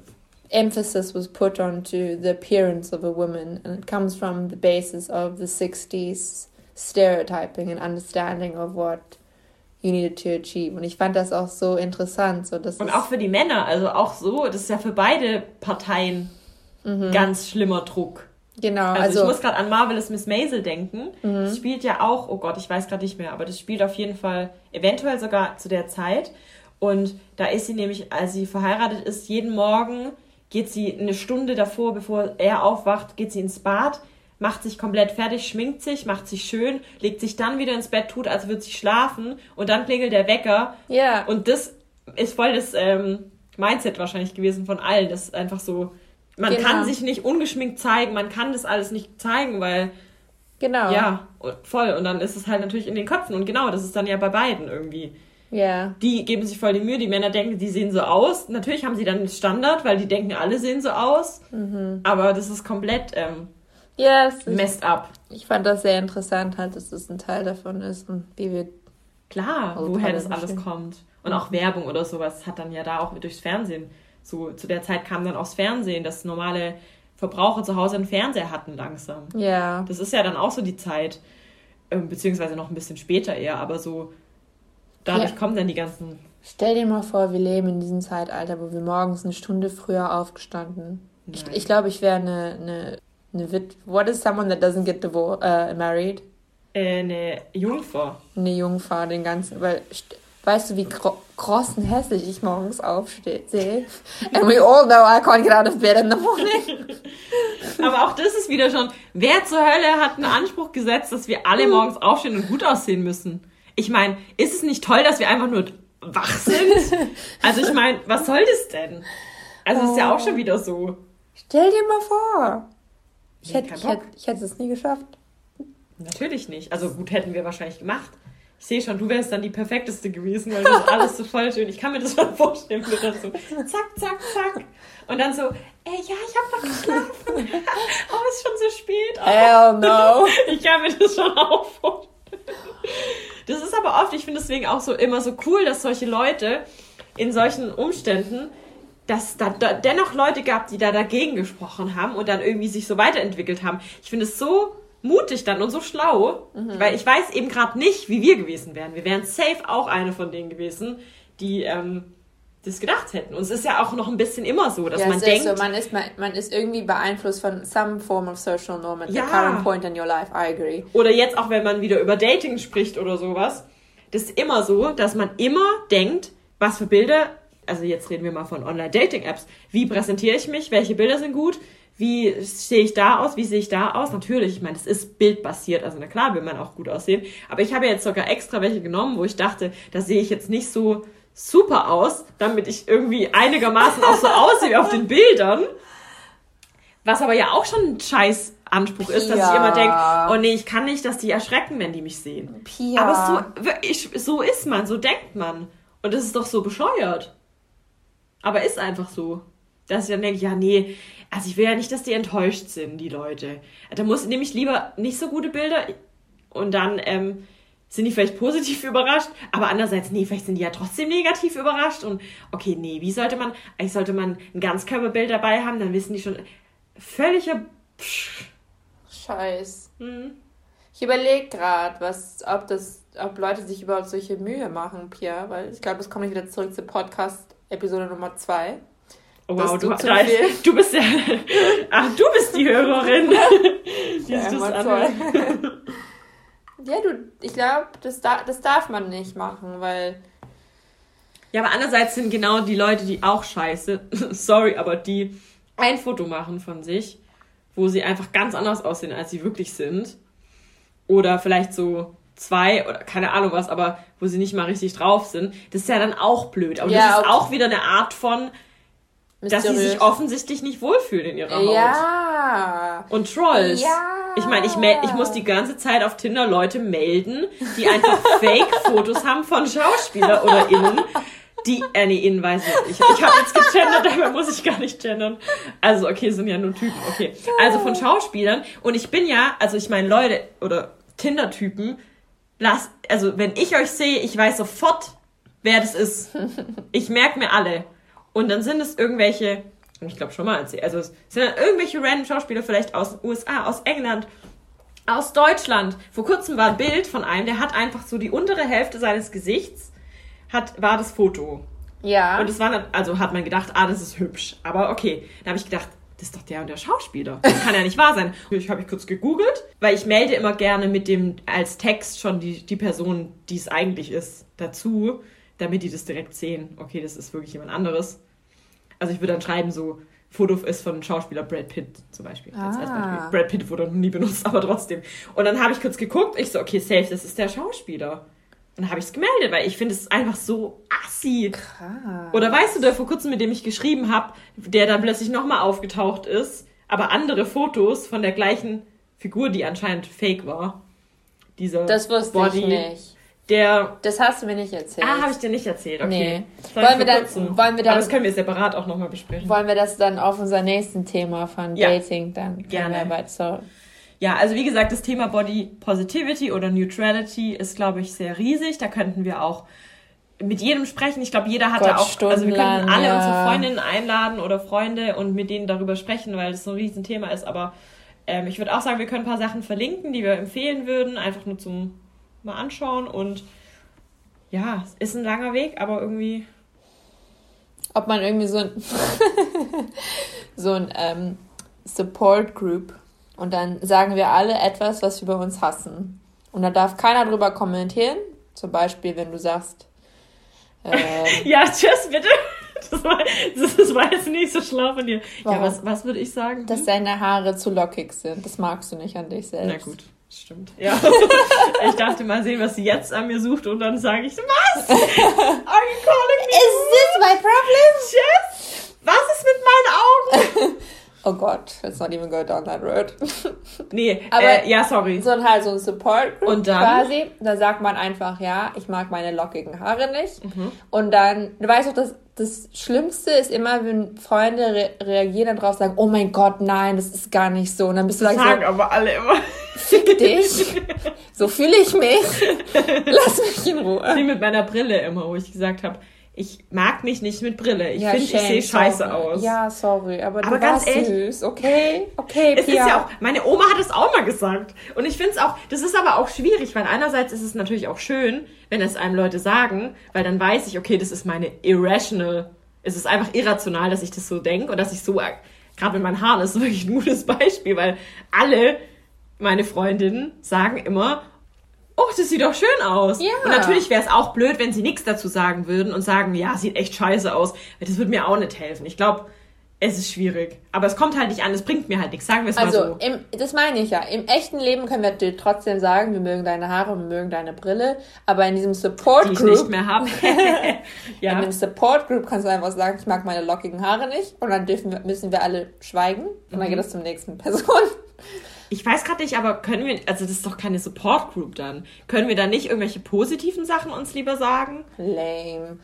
emphasis was put onto the appearance of a woman, and it comes from the basis of the 60s stereotyping and understanding of what you needed to achieve. Und ich fand das auch so interessant. So, dass Und auch für die Männer, also auch so, das ist ja für beide Parteien mhm. ganz schlimmer Druck. Genau. Also, also ich muss gerade an Marvelous Miss Maisel denken. Mhm. Das spielt ja auch, oh Gott, ich weiß gerade nicht mehr, aber das spielt auf jeden Fall eventuell sogar zu der Zeit. Und da ist sie nämlich, als sie verheiratet ist, jeden Morgen geht sie eine Stunde davor, bevor er aufwacht, geht sie ins Bad, macht sich komplett fertig, schminkt sich, macht sich schön, legt sich dann wieder ins Bett, tut, als würde sie schlafen und dann klingelt der Wecker. Ja. Und das ist voll das ähm, Mindset wahrscheinlich gewesen von allen. Das ist einfach so, man genau. kann sich nicht ungeschminkt zeigen, man kann das alles nicht zeigen, weil. Genau. Ja, voll. Und dann ist es halt natürlich in den Köpfen. Und genau, das ist dann ja bei beiden irgendwie. Ja. Die geben sich voll die Mühe. Die Männer denken, die sehen so aus. Natürlich haben sie dann einen Standard, weil die denken, alle sehen so aus. Mhm. Aber das ist komplett ähm, yes, messed up. Ich fand das sehr interessant, halt, dass das ein Teil davon ist und wie wir. Klar, woher das alles kommt. Und auch Werbung oder sowas hat dann ja da auch durchs Fernsehen. So, zu der Zeit kam dann auch das Fernsehen, dass normale Verbraucher zu Hause einen Fernseher hatten langsam. Ja. Das ist ja dann auch so die Zeit, ähm, beziehungsweise noch ein bisschen später eher, aber so Dadurch ja. kommen dann die ganzen. Stell dir mal vor, wir leben in diesem Zeitalter, wo wir morgens eine Stunde früher aufgestanden. Nein. Ich, ich glaube, ich wäre eine, eine, eine Wit What is someone that doesn't get divorced, uh, married? Äh, eine Jungfrau. Eine Jungfrau, den ganzen, weil weißt du, wie kross und hässlich ich morgens aufstehe? And we all know I can't get out of bed in the morning. Aber auch das ist wieder schon, wer zur Hölle hat einen Anspruch gesetzt, dass wir alle morgens aufstehen und gut aussehen müssen? Ich meine, ist es nicht toll, dass wir einfach nur wach sind. Also ich meine, was soll das denn? Also oh. ist ja auch schon wieder so. Stell dir mal vor. Ich, nee, hätte, ich, hätte, ich hätte es nie geschafft. Natürlich nicht. Also gut hätten wir wahrscheinlich gemacht. Ich sehe schon, du wärst dann die perfekteste gewesen, weil das ist alles so voll schön. Ich kann mir das schon vorstellen, wie dann so zack, zack, zack. Und dann so, ey, ja, ich habe noch geschlafen. oh, ist schon so spät. Oh. Hell no. Ich kann mir das schon auch vorstellen. Das ist aber oft, ich finde deswegen auch so immer so cool, dass solche Leute in solchen Umständen, dass da, dennoch Leute gab, die da dagegen gesprochen haben und dann irgendwie sich so weiterentwickelt haben. Ich finde es so mutig dann und so schlau, mhm. weil ich weiß eben gerade nicht, wie wir gewesen wären. Wir wären safe auch eine von denen gewesen, die ähm, das gedacht hätten. Und es ist ja auch noch ein bisschen immer so, dass ja, man denkt. So. Man, ist, man, man ist irgendwie beeinflusst von some form of social norm at ja. the current point in your life. I agree. Oder jetzt auch, wenn man wieder über Dating spricht oder sowas. Das ist immer so, dass man immer denkt, was für Bilder, also jetzt reden wir mal von Online-Dating-Apps, wie präsentiere ich mich, welche Bilder sind gut, wie sehe ich da aus, wie sehe ich da aus? Natürlich, ich meine, das ist bildbasiert, also na klar will man auch gut aussehen. Aber ich habe jetzt sogar extra welche genommen, wo ich dachte, da sehe ich jetzt nicht so super aus, damit ich irgendwie einigermaßen auch so aussehe wie auf den Bildern. Was aber ja auch schon ein scheiß Anspruch ist, dass ich immer denke, oh nee, ich kann nicht, dass die erschrecken, wenn die mich sehen. Pia. Aber so, ich, so ist man, so denkt man. Und das ist doch so bescheuert. Aber ist einfach so. Dass ich dann denke, ja, nee, also ich will ja nicht, dass die enttäuscht sind, die Leute. Da muss nämlich lieber nicht so gute Bilder und dann ähm, sind die vielleicht positiv überrascht, aber andererseits, nee, vielleicht sind die ja trotzdem negativ überrascht und okay, nee, wie sollte man, eigentlich sollte man ein Ganzkörperbild dabei haben, dann wissen die schon, völliger Psch. Scheiß. Mhm. Ich überlege gerade, was, ob das, ob Leute sich überhaupt solche Mühe machen, Pia, weil ich glaube, das kommt nicht wieder zurück zur Podcast-Episode Nummer 2. Oh, wow, du, ist, du bist ja. Ach, du bist die Hörerin. die ja, das ja, du, ich glaube, das, da, das darf man nicht machen, weil. Ja, aber andererseits sind genau die Leute, die auch scheiße, sorry, aber die ein Foto machen von sich, wo sie einfach ganz anders aussehen, als sie wirklich sind. Oder vielleicht so zwei oder keine Ahnung was, aber wo sie nicht mal richtig drauf sind. Das ist ja dann auch blöd. Aber ja, das ist okay. auch wieder eine Art von, Mysteriös. dass sie sich offensichtlich nicht wohlfühlen in ihrer Haut. Ja. Und Trolls. Ja. Ich meine, ich, ich muss die ganze Zeit auf Tinder Leute melden, die einfach Fake-Fotos haben von Schauspieler oder innen. Die, äh, nee, innen weiß ich nicht. Ich, ich habe jetzt gegendert, dabei muss ich gar nicht gendern. Also, okay, sind ja nur Typen, okay. Also von Schauspielern. Und ich bin ja, also ich meine, Leute oder Tinder-Typen, lasst, also wenn ich euch sehe, ich weiß sofort, wer das ist. Ich merke mir alle. Und dann sind es irgendwelche, ich glaube schon mal erzählt, also es sind dann irgendwelche random Schauspieler vielleicht aus den USA, aus England, aus Deutschland. Vor kurzem war ein Bild von einem, der hat einfach so die untere Hälfte seines Gesichts, hat, war das Foto. Ja. Und es war also hat man gedacht, ah, das ist hübsch. Aber okay, da habe ich gedacht, das ist doch der und der Schauspieler. Das kann ja nicht wahr sein. Ich habe ich kurz gegoogelt, weil ich melde immer gerne mit dem als Text schon die, die Person, die es eigentlich ist, dazu, damit die das direkt sehen. Okay, das ist wirklich jemand anderes. Also ich würde dann schreiben, so, Foto ist von Schauspieler Brad Pitt zum Beispiel. Ah. Als Beispiel. Brad Pitt wurde noch nie benutzt, aber trotzdem. Und dann habe ich kurz geguckt, ich so, okay, safe, das ist der Schauspieler. Und dann habe ich es gemeldet, weil ich finde es einfach so assi. Krass. Oder weißt du, der vor kurzem, mit dem ich geschrieben habe, der dann plötzlich nochmal aufgetaucht ist, aber andere Fotos von der gleichen Figur, die anscheinend fake war. Dieser das wusste Body. ich nicht. Der. Das hast du mir nicht erzählt. Ah, habe ich dir nicht erzählt. Okay. Nee. Wollen wir, dann, wollen wir dann. Aber das können wir separat auch nochmal besprechen. Wollen wir das dann auf unser nächsten Thema von ja. Dating dann gerne weiter? Ja, also wie gesagt, das Thema Body Positivity oder Neutrality ist, glaube ich, sehr riesig. Da könnten wir auch mit jedem sprechen. Ich glaube, jeder hat da auch, also wir könnten alle ja. unsere Freundinnen einladen oder Freunde und mit denen darüber sprechen, weil das so ein Riesenthema ist. Aber ähm, ich würde auch sagen, wir können ein paar Sachen verlinken, die wir empfehlen würden, einfach nur zum mal anschauen. Und ja, es ist ein langer Weg, aber irgendwie. Ob man irgendwie so ein, so ein ähm, Support Group und dann sagen wir alle etwas, was wir bei uns hassen. Und da darf keiner drüber kommentieren. Zum Beispiel, wenn du sagst. Äh, ja, tschüss, bitte. Das war, das war jetzt nicht so schlau von dir. Warum? Ja, was, was würde ich sagen? Dass hm? deine Haare zu lockig sind. Das magst du nicht an dich selbst. Na gut. Stimmt. Ja. ich dachte mal sehen, was sie jetzt an mir sucht und dann sage ich, was? Are you calling me? Is this my problem? Yes? Was ist mit meinen Augen? Oh Gott, let's not even go down that road. Nee, Aber äh, ja, sorry. So ein halt so ein Support Group Und dann? quasi. Da sagt man einfach, ja, ich mag meine lockigen Haare nicht. Mhm. Und dann, du weißt doch, das, das Schlimmste ist immer, wenn Freunde re reagieren darauf, sagen, oh mein Gott, nein, das ist gar nicht so. Und dann bist du Sagen so, aber alle immer. fick dich. So fühle ich mich. Lass mich in Ruhe. Wie mit meiner Brille immer, wo ich gesagt habe, ich mag mich nicht mit Brille. Ich Ja, finde, ich sehe scheiße aus. Ja, sorry, aber, Aber du ganz ehrlich- süß. Okay, okay, Es ist Pia. ja auch, meine Oma hat es auch mal gesagt. Und ich finde es auch, das ist aber auch schwierig, weil einerseits ist es natürlich auch schön, wenn es einem Leute sagen, weil dann weiß ich, okay, das ist meine irrational, es ist einfach irrational, dass ich das so denke und dass ich so, gerade mit meinen Haaren, das ist wirklich ein gutes Beispiel, weil alle meine Freundinnen sagen immer, oh, das sieht doch schön aus. Ja. Und natürlich wäre es auch blöd, wenn sie nichts dazu sagen würden und sagen, ja, sieht echt scheiße aus. Das würde mir auch nicht helfen. Ich glaube, es ist schwierig. Aber es kommt halt nicht an, es bringt mir halt nichts. Sagen wir es mal Also, so. im, das meine ich ja. Im echten Leben können wir dir trotzdem sagen, wir mögen deine Haare wir mögen deine Brille. Aber in diesem Support die ich Group, nicht mehr habe. in ja. dem Support Group kannst du einfach sagen, ich mag meine lockigen Haare nicht. Und dann dürfen wir, müssen wir alle schweigen. Und Mhm. dann geht es zum nächsten Person. Ich weiß gerade nicht, aber können wir, also das ist doch keine Support Group dann. Können wir da nicht irgendwelche positiven Sachen uns lieber sagen? Lame.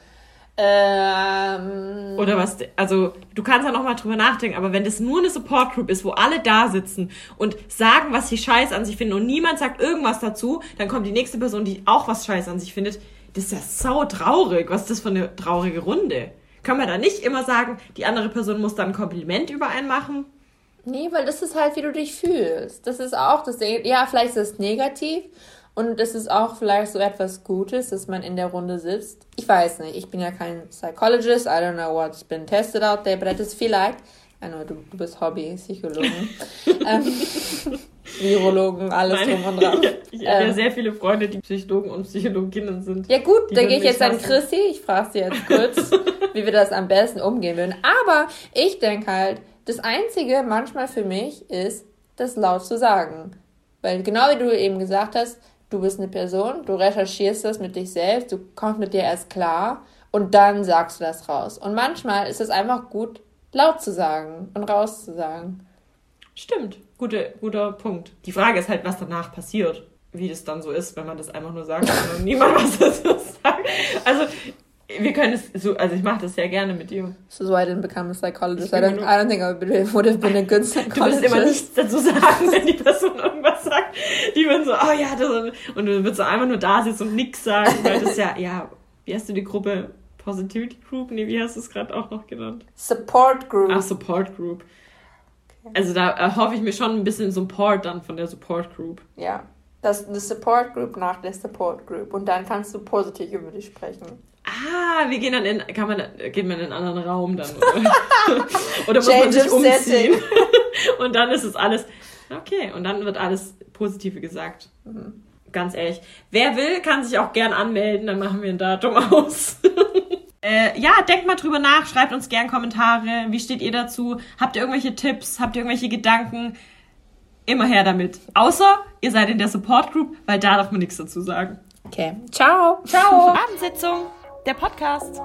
Ähm, Oder was, also du kannst ja nochmal drüber nachdenken, aber wenn das nur eine Support Group ist, wo alle da sitzen und sagen, was sie scheiß an sich finden und niemand sagt irgendwas dazu, dann kommt die nächste Person, die auch was scheiß an sich findet. Das ist ja sau traurig. Was ist das für eine traurige Runde? Können wir da nicht immer sagen, die andere Person muss dann ein Kompliment über einen machen? Nee, weil das ist halt, wie du dich fühlst. Das ist auch das Ding. Ja, vielleicht ist es negativ und es ist auch vielleicht so etwas Gutes, dass man in der Runde sitzt. Ich weiß nicht, ich bin ja kein Psychologist, I don't know what's been tested out there, but I just feel like, I know, du, du bist Hobby-Psychologen, ähm, Virologen, alles Meine- drum und dran. ich habe ja Ähm. sehr viele Freunde, die Psychologen und Psychologinnen sind. Ja gut, da gehe ich jetzt an hassen. Chrissy. Ich frage sie jetzt kurz, wie wir das am besten umgehen würden. Aber ich denke halt, das Einzige manchmal für mich ist, das laut zu sagen. Weil genau wie du eben gesagt hast, du bist eine Person, du recherchierst das mit dich selbst, du kommst mit dir erst klar und dann sagst du das raus. Und manchmal ist es einfach gut, laut zu sagen und rauszusagen. Stimmt, Gute, guter Punkt. Die Frage ist halt, was danach passiert. Wie das dann so ist, wenn man das einfach nur sagt und niemand was dazu sagt. Also, wir können es so, also ich mache das sehr gerne mit dir. This is why I didn't become a psychologist. I don't, I don't think I would- have been a good Du psychologist. wirst immer nichts dazu sagen, wenn die Person irgendwas sagt. Die würden so, oh ja, das und du würdest so einfach nur da sitzen und nichts sagen, weil das ja, ja, wie hast du die Gruppe? Positivity Group? Nee, wie hast du es gerade auch noch genannt? Support Group. Ach, Support Group. Also da erhoffe ich mir schon ein bisschen Support dann von der Support Group. Ja. Das eine Support Group nach der Support Group. Und dann kannst du positiv über dich sprechen. Ah, wir gehen dann in, kann man, geht man in einen anderen Raum dann, oder? oder muss man sich umziehen? und dann ist es alles, okay, und dann wird alles Positive gesagt. Ganz ehrlich. Wer will, kann sich auch gern anmelden, dann machen wir ein Datum aus. äh, ja, denkt mal drüber nach, schreibt uns gern Kommentare. Wie steht ihr dazu? Habt ihr irgendwelche Tipps? Habt ihr irgendwelche Gedanken? Immer her damit. Außer, ihr seid in der Support Group, weil da darf man nichts dazu sagen. Okay. Ciao. Ciao. Abendsitzung, der Podcast.